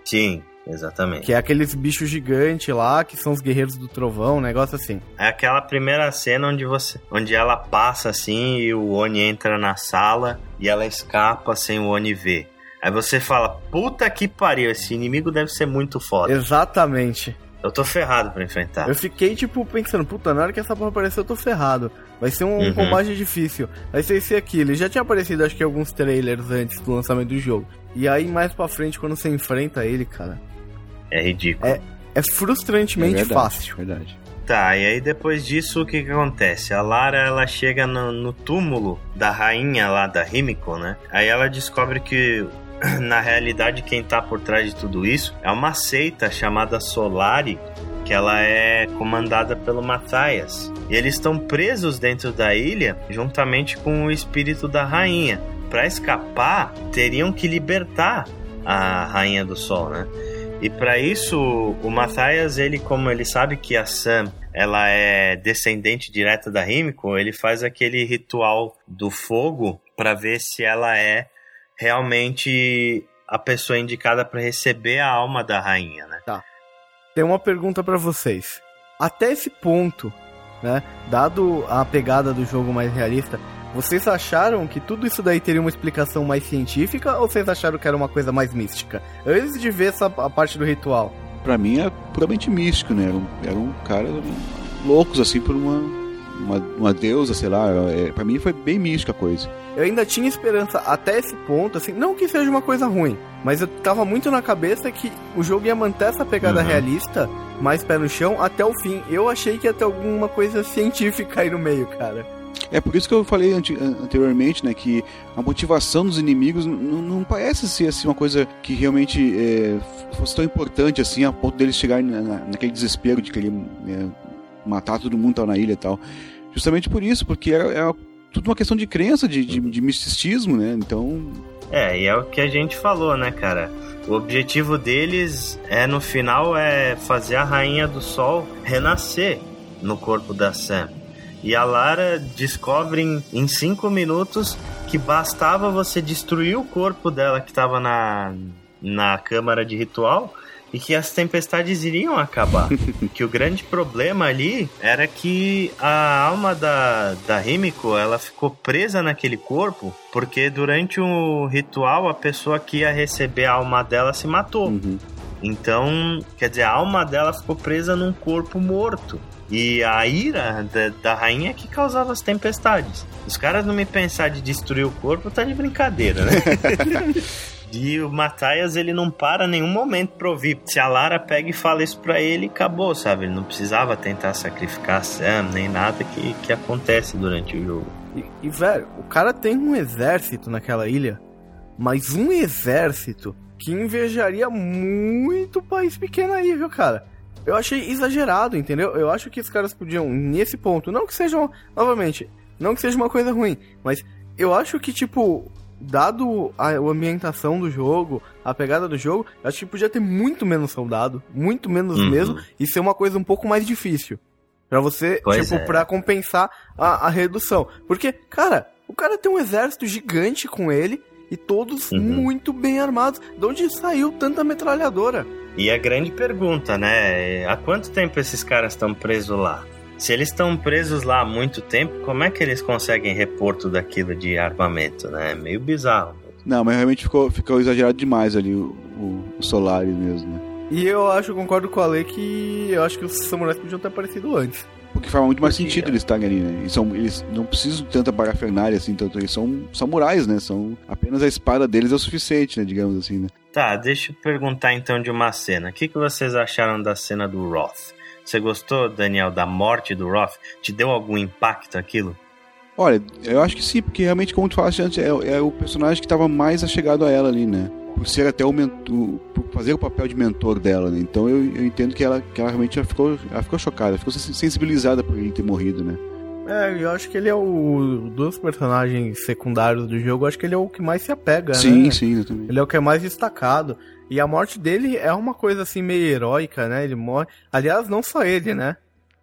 Sim, exatamente. Que é aqueles bichos gigantes lá, que são os guerreiros do trovão, um negócio assim. É aquela primeira cena onde você, onde ela passa assim e o Oni entra na sala e ela escapa sem o Oni ver. Aí você fala, puta que pariu, esse inimigo deve ser muito foda. Exatamente. Eu tô ferrado pra enfrentar. Eu fiquei, tipo, pensando, puta, na hora que essa porra aparecer eu tô ferrado. Vai ser um Uhum. combate difícil. Vai ser esse aqui. Ele já tinha aparecido, acho que, em alguns trailers antes do lançamento do jogo. E aí, mais pra frente, quando você enfrenta ele, cara, É ridículo. é, é frustrantemente É verdade, fácil. verdade. Tá, e aí depois disso o que que acontece? A Lara ela chega no, no túmulo da rainha lá da Himiko, né? Aí ela descobre que na realidade quem tá por trás de tudo isso é uma seita chamada Solari, que ela é comandada pelo Matthias. E eles estão presos dentro da ilha juntamente com o espírito da rainha. Para escapar, teriam que libertar a rainha do sol, né? E para isso, o Matthias, ele como ele sabe que a Sam ela é descendente direta da Himiko, ele faz aquele ritual do fogo para ver se ela é realmente a pessoa indicada para receber a alma da rainha, né? Tem uma pergunta pra vocês. Até esse ponto, né, dado a pegada do jogo mais realista, vocês acharam que tudo isso daí teria uma explicação mais científica ou vocês acharam que era uma coisa mais mística? Antes de ver essa a parte do ritual. Pra mim é puramente místico, né? Eram, eram caras loucos, assim, por uma, uma, uma deusa, sei lá. É, pra mim foi bem mística a coisa. Eu ainda tinha esperança até esse ponto, assim, não que seja uma coisa ruim, mas eu tava muito na cabeça que o jogo ia manter essa pegada Uhum. realista, mais pé no chão, até o fim. Eu achei que ia ter alguma coisa científica aí no meio, cara. É por isso que eu falei ante- an- anteriormente, né, que a motivação dos inimigos não parece ser assim uma coisa que realmente é, fosse tão importante assim, a ponto deles chegarem na, na- naquele desespero de querer é, matar todo mundo que na ilha e tal. Justamente por isso, porque é, é tudo uma questão de crença, de, de, de misticismo, né? Então, É, e é o que a gente falou, né, cara? O objetivo deles é no final é fazer a rainha do sol renascer no corpo da Sam. E a Lara descobre em, em cinco minutos que bastava você destruir o corpo dela que estava na, na câmara de ritual e que as tempestades iriam acabar. que o grande problema ali era que a alma da, da Himiko ela ficou presa naquele corpo porque durante o ritual a pessoa que ia receber a alma dela se matou. uhum. Então, quer dizer, a alma dela ficou presa num corpo morto. E a ira da, da rainha é que causava as tempestades. Os caras não me pensar de destruir o corpo tá de brincadeira, né? e o Matthias, ele não para nenhum momento pra ouvir. Se a Lara pega e fala isso pra ele, acabou, sabe? Ele não precisava tentar sacrificar Sam, nem nada que, que acontece durante o jogo. E, e, velho, o cara tem um exército naquela ilha, mas um exército que invejaria muito o país pequeno aí, viu, cara? Eu achei exagerado, entendeu? Eu acho que os caras podiam, nesse ponto, não que sejam, novamente, não que seja uma coisa ruim, mas eu acho que, tipo, dado a, ambientação do jogo, a pegada do jogo, acho que podia ter muito menos soldado, muito menos Uhum. mesmo, e ser uma coisa um pouco mais difícil. Pra você, Pois tipo, é. pra compensar a, a redução. Porque, cara, o cara tem um exército gigante com ele e todos Uhum. muito bem armados. De onde saiu tanta metralhadora? E a grande pergunta, né? Há quanto tempo esses caras estão presos lá? Se eles estão presos lá há muito tempo, como é que eles conseguem repor tudo aquilo de armamento, né? É meio bizarro. Não, mas realmente ficou, ficou exagerado demais ali o, o, o Solaris mesmo, né? E eu acho, concordo com a lei que eu acho que os samurais podiam ter aparecido antes. Porque faz muito mais Podia. sentido eles estarem ali, né? Eles, são, eles não precisam de tanta parafernália assim, tanto eles são samurais, né? São apenas a espada deles é o suficiente, né? Digamos assim, né? Tá, deixa eu perguntar então de uma cena. O que, que vocês acharam da cena do Roth? Você gostou, Daniel, da morte do Roth? Te deu algum impacto aquilo? Olha, eu acho que sim, porque realmente, como tu falaste antes, é, é o personagem que estava mais achegado a ela ali, né? Por ser até o mentor, por fazer o papel de mentor dela, né? Então eu, eu entendo que ela, que ela realmente ficou, ficou chocada, ficou sen- sensibilizada por ele ter morrido, né? É, eu acho que ele é o. Dos personagens secundários do jogo, eu acho que ele é o que mais se apega, sim, né? sim, exatamente. Ele é o que é mais destacado. E a morte dele é uma coisa assim meio heróica, né? Ele morre. Aliás, não só ele, né?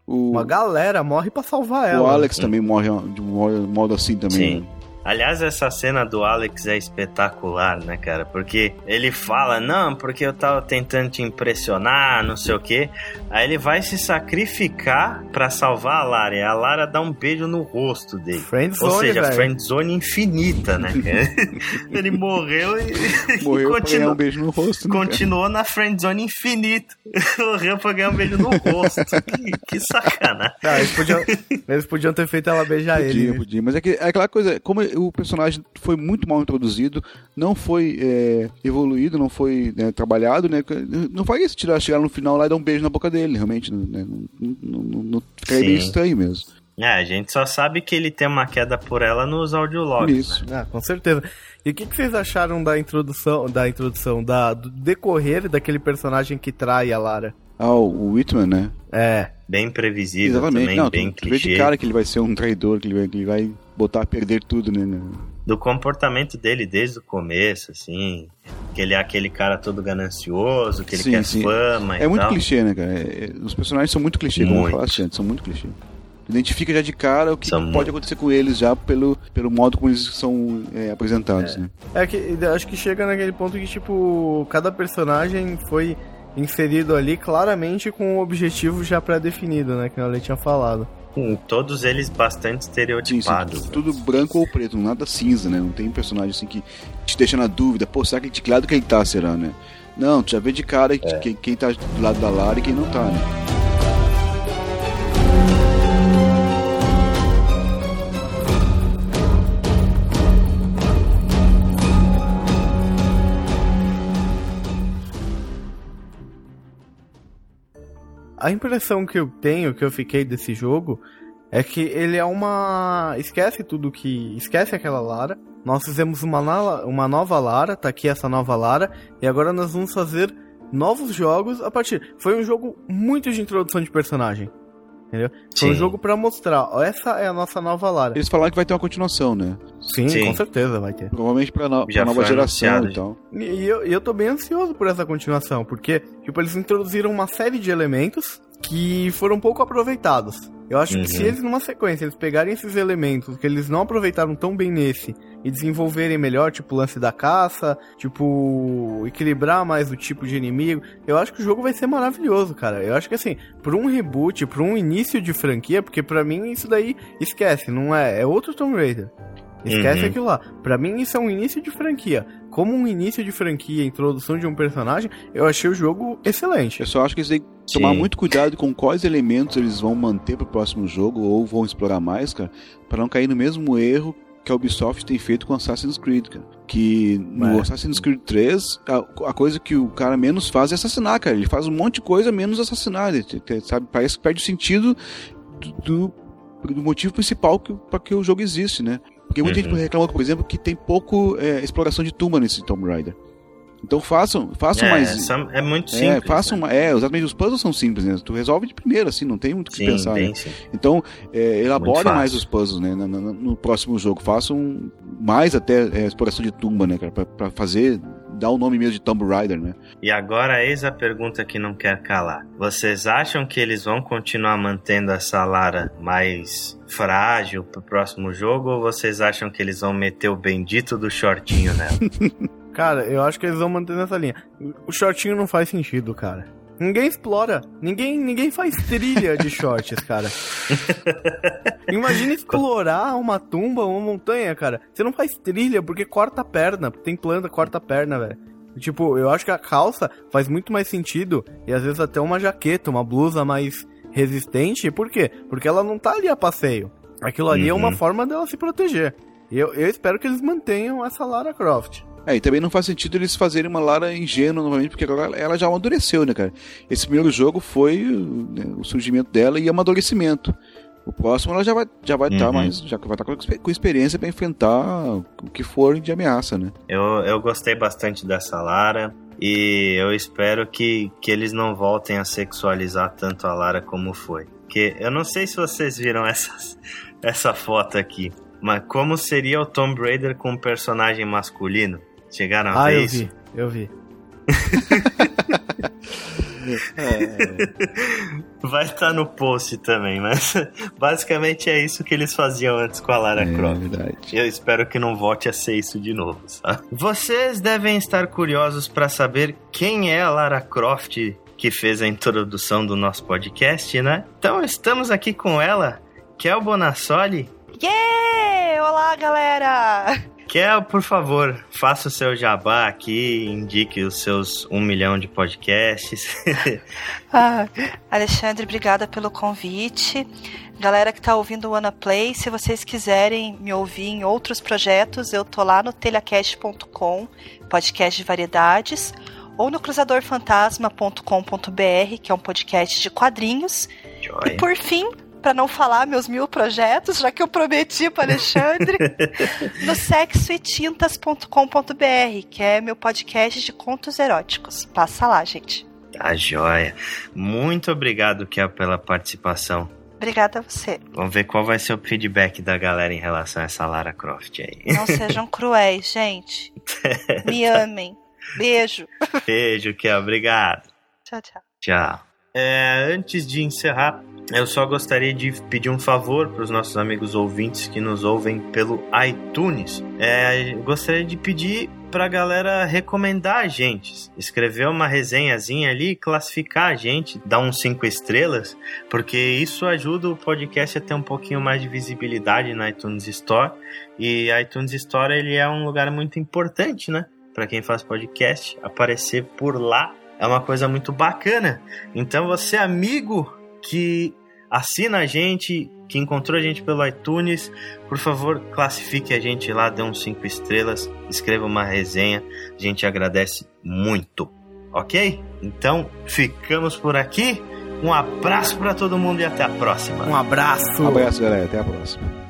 O, Uma galera morre pra salvar ela. o Alex também morre de um modo, modo assim também. Sim. né? Aliás, essa cena do Alex é espetacular, né, cara? Porque ele fala, não, porque eu tava tentando te impressionar, não sei o quê. Aí ele vai se sacrificar pra salvar a Lara. E a Lara dá um beijo no rosto dele. Friendzone, Ou seja, friendzone infinita, né? cara? ele morreu e, Morreu e pra ganhar continuou, um beijo no rosto, né? cara? continuou na friendzone infinita. morreu pra ganhar um beijo no rosto. que, que sacanagem. Ah, eles, podiam, eles podiam ter feito ela beijar ele. Podia, né? podia. Mas é, que, é aquela coisa, como o personagem foi muito mal introduzido, não foi é, evoluído, não foi né, trabalhado, né? Não faria se tirar, chegar no final lá e dar um beijo na boca dele, realmente. Né? Não, não, não, não, ficaria meio estranho mesmo. É, a gente só sabe que ele tem uma queda por ela nos audiologs. Isso. Né? Ah, com certeza. E o que, que vocês acharam da introdução, da introdução, da, do decorrer daquele personagem que trai a Lara? Ah, o Whitman, né? É. Bem previsível Exatamente. também, não, bem tu, tu vê de clichê. cara que ele vai ser um traidor, que ele vai, que ele vai botar a perder tudo, né? Do comportamento dele desde o começo, assim. Que ele é aquele cara todo ganancioso, que ele Sim, quer sim. fama e É muito tal. clichê, né, cara? É- é- os personagens são muito clichê, como eu Muito. falasse antes, são muito clichê. Identifica já de cara o que São pode muito. acontecer com eles já pelo, pelo modo como eles são é, apresentados, né? É que eu acho que chega naquele ponto que, tipo, cada personagem foi inserido ali claramente com um objetivo já pré-definido, né? Que a Lei tinha falado. Hum, Todos eles bastante Sim, sim, estereotipados. né? tudo branco ou preto, nada cinza, né? Não tem personagem assim que te deixa na dúvida, pô, será que de que lado que ele tá, será, né? Não, tu já vê de cara que- quem, quem tá do lado da Lara e quem não tá, né? A impressão que eu tenho, que eu fiquei desse jogo, é que ele é uma. Esquece tudo que. Esquece aquela Lara. Nós fizemos uma, uma nova Lara, tá aqui essa nova Lara, e agora nós vamos fazer novos jogos a partir. Foi um jogo muito de introdução de personagem. Entendeu? Foi um Sim. jogo pra mostrar, ó, essa é a nossa nova Lara. Eles falaram que vai ter uma continuação, né? Sim, Sim. com certeza vai ter. Provavelmente pra, no, pra nova geração e tal. E eu, e eu tô bem ansioso por essa continuação, porque, tipo, eles introduziram uma série de elementos que foram pouco aproveitados. Eu acho que se Uhum. eles, numa sequência, eles pegarem esses elementos que eles não aproveitaram tão bem nesse e desenvolverem melhor, tipo, o lance da caça, tipo, equilibrar mais o tipo de inimigo, eu acho que o jogo vai ser maravilhoso, cara. Eu acho que, assim, por um reboot, por um início de franquia, porque pra mim isso daí, esquece, não é, é outro Tomb Raider. Esquece Uhum. aquilo lá. Pra mim, isso é um início de franquia. Como um início de franquia, introdução de um personagem, eu achei o jogo excelente. Eu só acho que eles têm que tomar Sim. muito cuidado com quais elementos eles vão manter pro próximo jogo ou vão explorar mais, cara, pra não cair no mesmo erro que a Ubisoft tem feito com Assassin's Creed, cara. Que no É. Assassin's Creed 3, a, a coisa que o cara menos faz é assassinar, cara. Ele faz um monte de coisa menos assassinar. Ele, sabe, parece que perde o sentido do, do, do motivo principal que, para que o jogo existe, né? Porque muita Uhum. gente reclama, por exemplo, que tem pouco é, exploração de tumba nesse Tomb Raider. Então façam, façam é, mais. É muito é, simples. façam, né? é, exatamente. Os puzzles são simples, né? Tu resolve de primeira, assim, não tem muito o que Sim, pensar. bem né? Então, é, elaborem fácil. mais os puzzles, né? No, no- no próximo jogo. Façam mais até é, exploração de tumba, né, cara? Pra, pra fazer, dar o nome mesmo de Tomb Raider, né? E agora eis a pergunta que não quer calar. Vocês acham que eles vão continuar mantendo essa Lara mais frágil pro próximo jogo ou vocês acham que eles vão meter o bendito do shortinho nela? Cara, eu acho que eles vão manter nessa linha. O shortinho não faz sentido, cara. Ninguém explora. Ninguém, ninguém faz trilha de shorts, cara. Imagina explorar uma tumba, uma montanha, cara. Você não faz trilha porque corta a perna. Tem planta, corta a perna, velho. Tipo, eu acho que a calça faz muito mais sentido. E às vezes até uma jaqueta, uma blusa mais resistente. Por quê? Porque ela não tá ali a passeio. Aquilo ali é uma Uhum. forma dela se proteger. Eu, eu espero que eles mantenham essa Lara Croft. É, e também não faz sentido eles fazerem uma Lara ingênua novamente, porque agora ela já amadureceu, né, cara? Esse primeiro jogo foi né, o surgimento dela e amadurecimento. O próximo ela já vai já vai estar Uhum. mais, já vai estar com, expe- com experiência pra enfrentar o que for de ameaça, né? Eu, eu gostei bastante dessa Lara e eu espero que, que eles não voltem a sexualizar tanto a Lara como foi. Porque eu não sei se vocês viram essas, essa foto aqui, mas como seria o Tomb Raider com um personagem masculino? Chegaram a Ah, ver eu isso? vi, eu vi. Vai estar no post também, mas basicamente é isso que eles faziam antes com a Lara É Croft. verdade. Eu espero que não volte a ser isso de novo, sabe? Vocês devem estar curiosos para saber quem é a Lara Croft que fez a introdução do nosso podcast, né? Então estamos aqui com ela, Kel Bonassoli. Yeah! Olá, galera! Kel, por favor, faça o seu jabá aqui, indique os seus um milhão de podcasts. Ah, Alexandre, obrigada pelo convite. Galera que tá ouvindo o Ana Play, se vocês quiserem me ouvir em outros projetos, eu tô lá no telhacast.com, podcast de variedades, ou no cruzadorfantasma.com.br, que é um podcast de quadrinhos. E Joia. por fim, para não falar meus mil projetos, já que eu prometi para Alexandre, no sexoetintas.com.br, que é meu podcast de contos eróticos. Passa lá, gente. Tá joia. Muito obrigado, Kel, pela participação. Obrigada a você. Vamos ver qual vai ser o feedback da galera em relação a essa Lara Croft aí. Não sejam cruéis, gente. Me amem. Beijo. Beijo, Kel. Obrigado. Tchau, tchau. Tchau. É, antes de encerrar, eu só gostaria de pedir um favor para os nossos amigos ouvintes que nos ouvem pelo iTunes. É, gostaria de pedir para a galera recomendar a gente, escrever uma resenhazinha ali, classificar a gente, dar uns cinco estrelas, porque isso ajuda o podcast a ter um pouquinho mais de visibilidade na iTunes Store. E a iTunes Store ele é um lugar muito importante, né? Para quem faz podcast, aparecer por lá é uma coisa muito bacana. Então você amigo que assina a gente, que encontrou a gente pelo iTunes, por favor, classifique a gente lá, dê uns 5 estrelas, escreva uma resenha, a gente agradece muito. OK? Então, ficamos por aqui. Um abraço para todo mundo e até a próxima. Um abraço. Um abraço, galera. Até a próxima.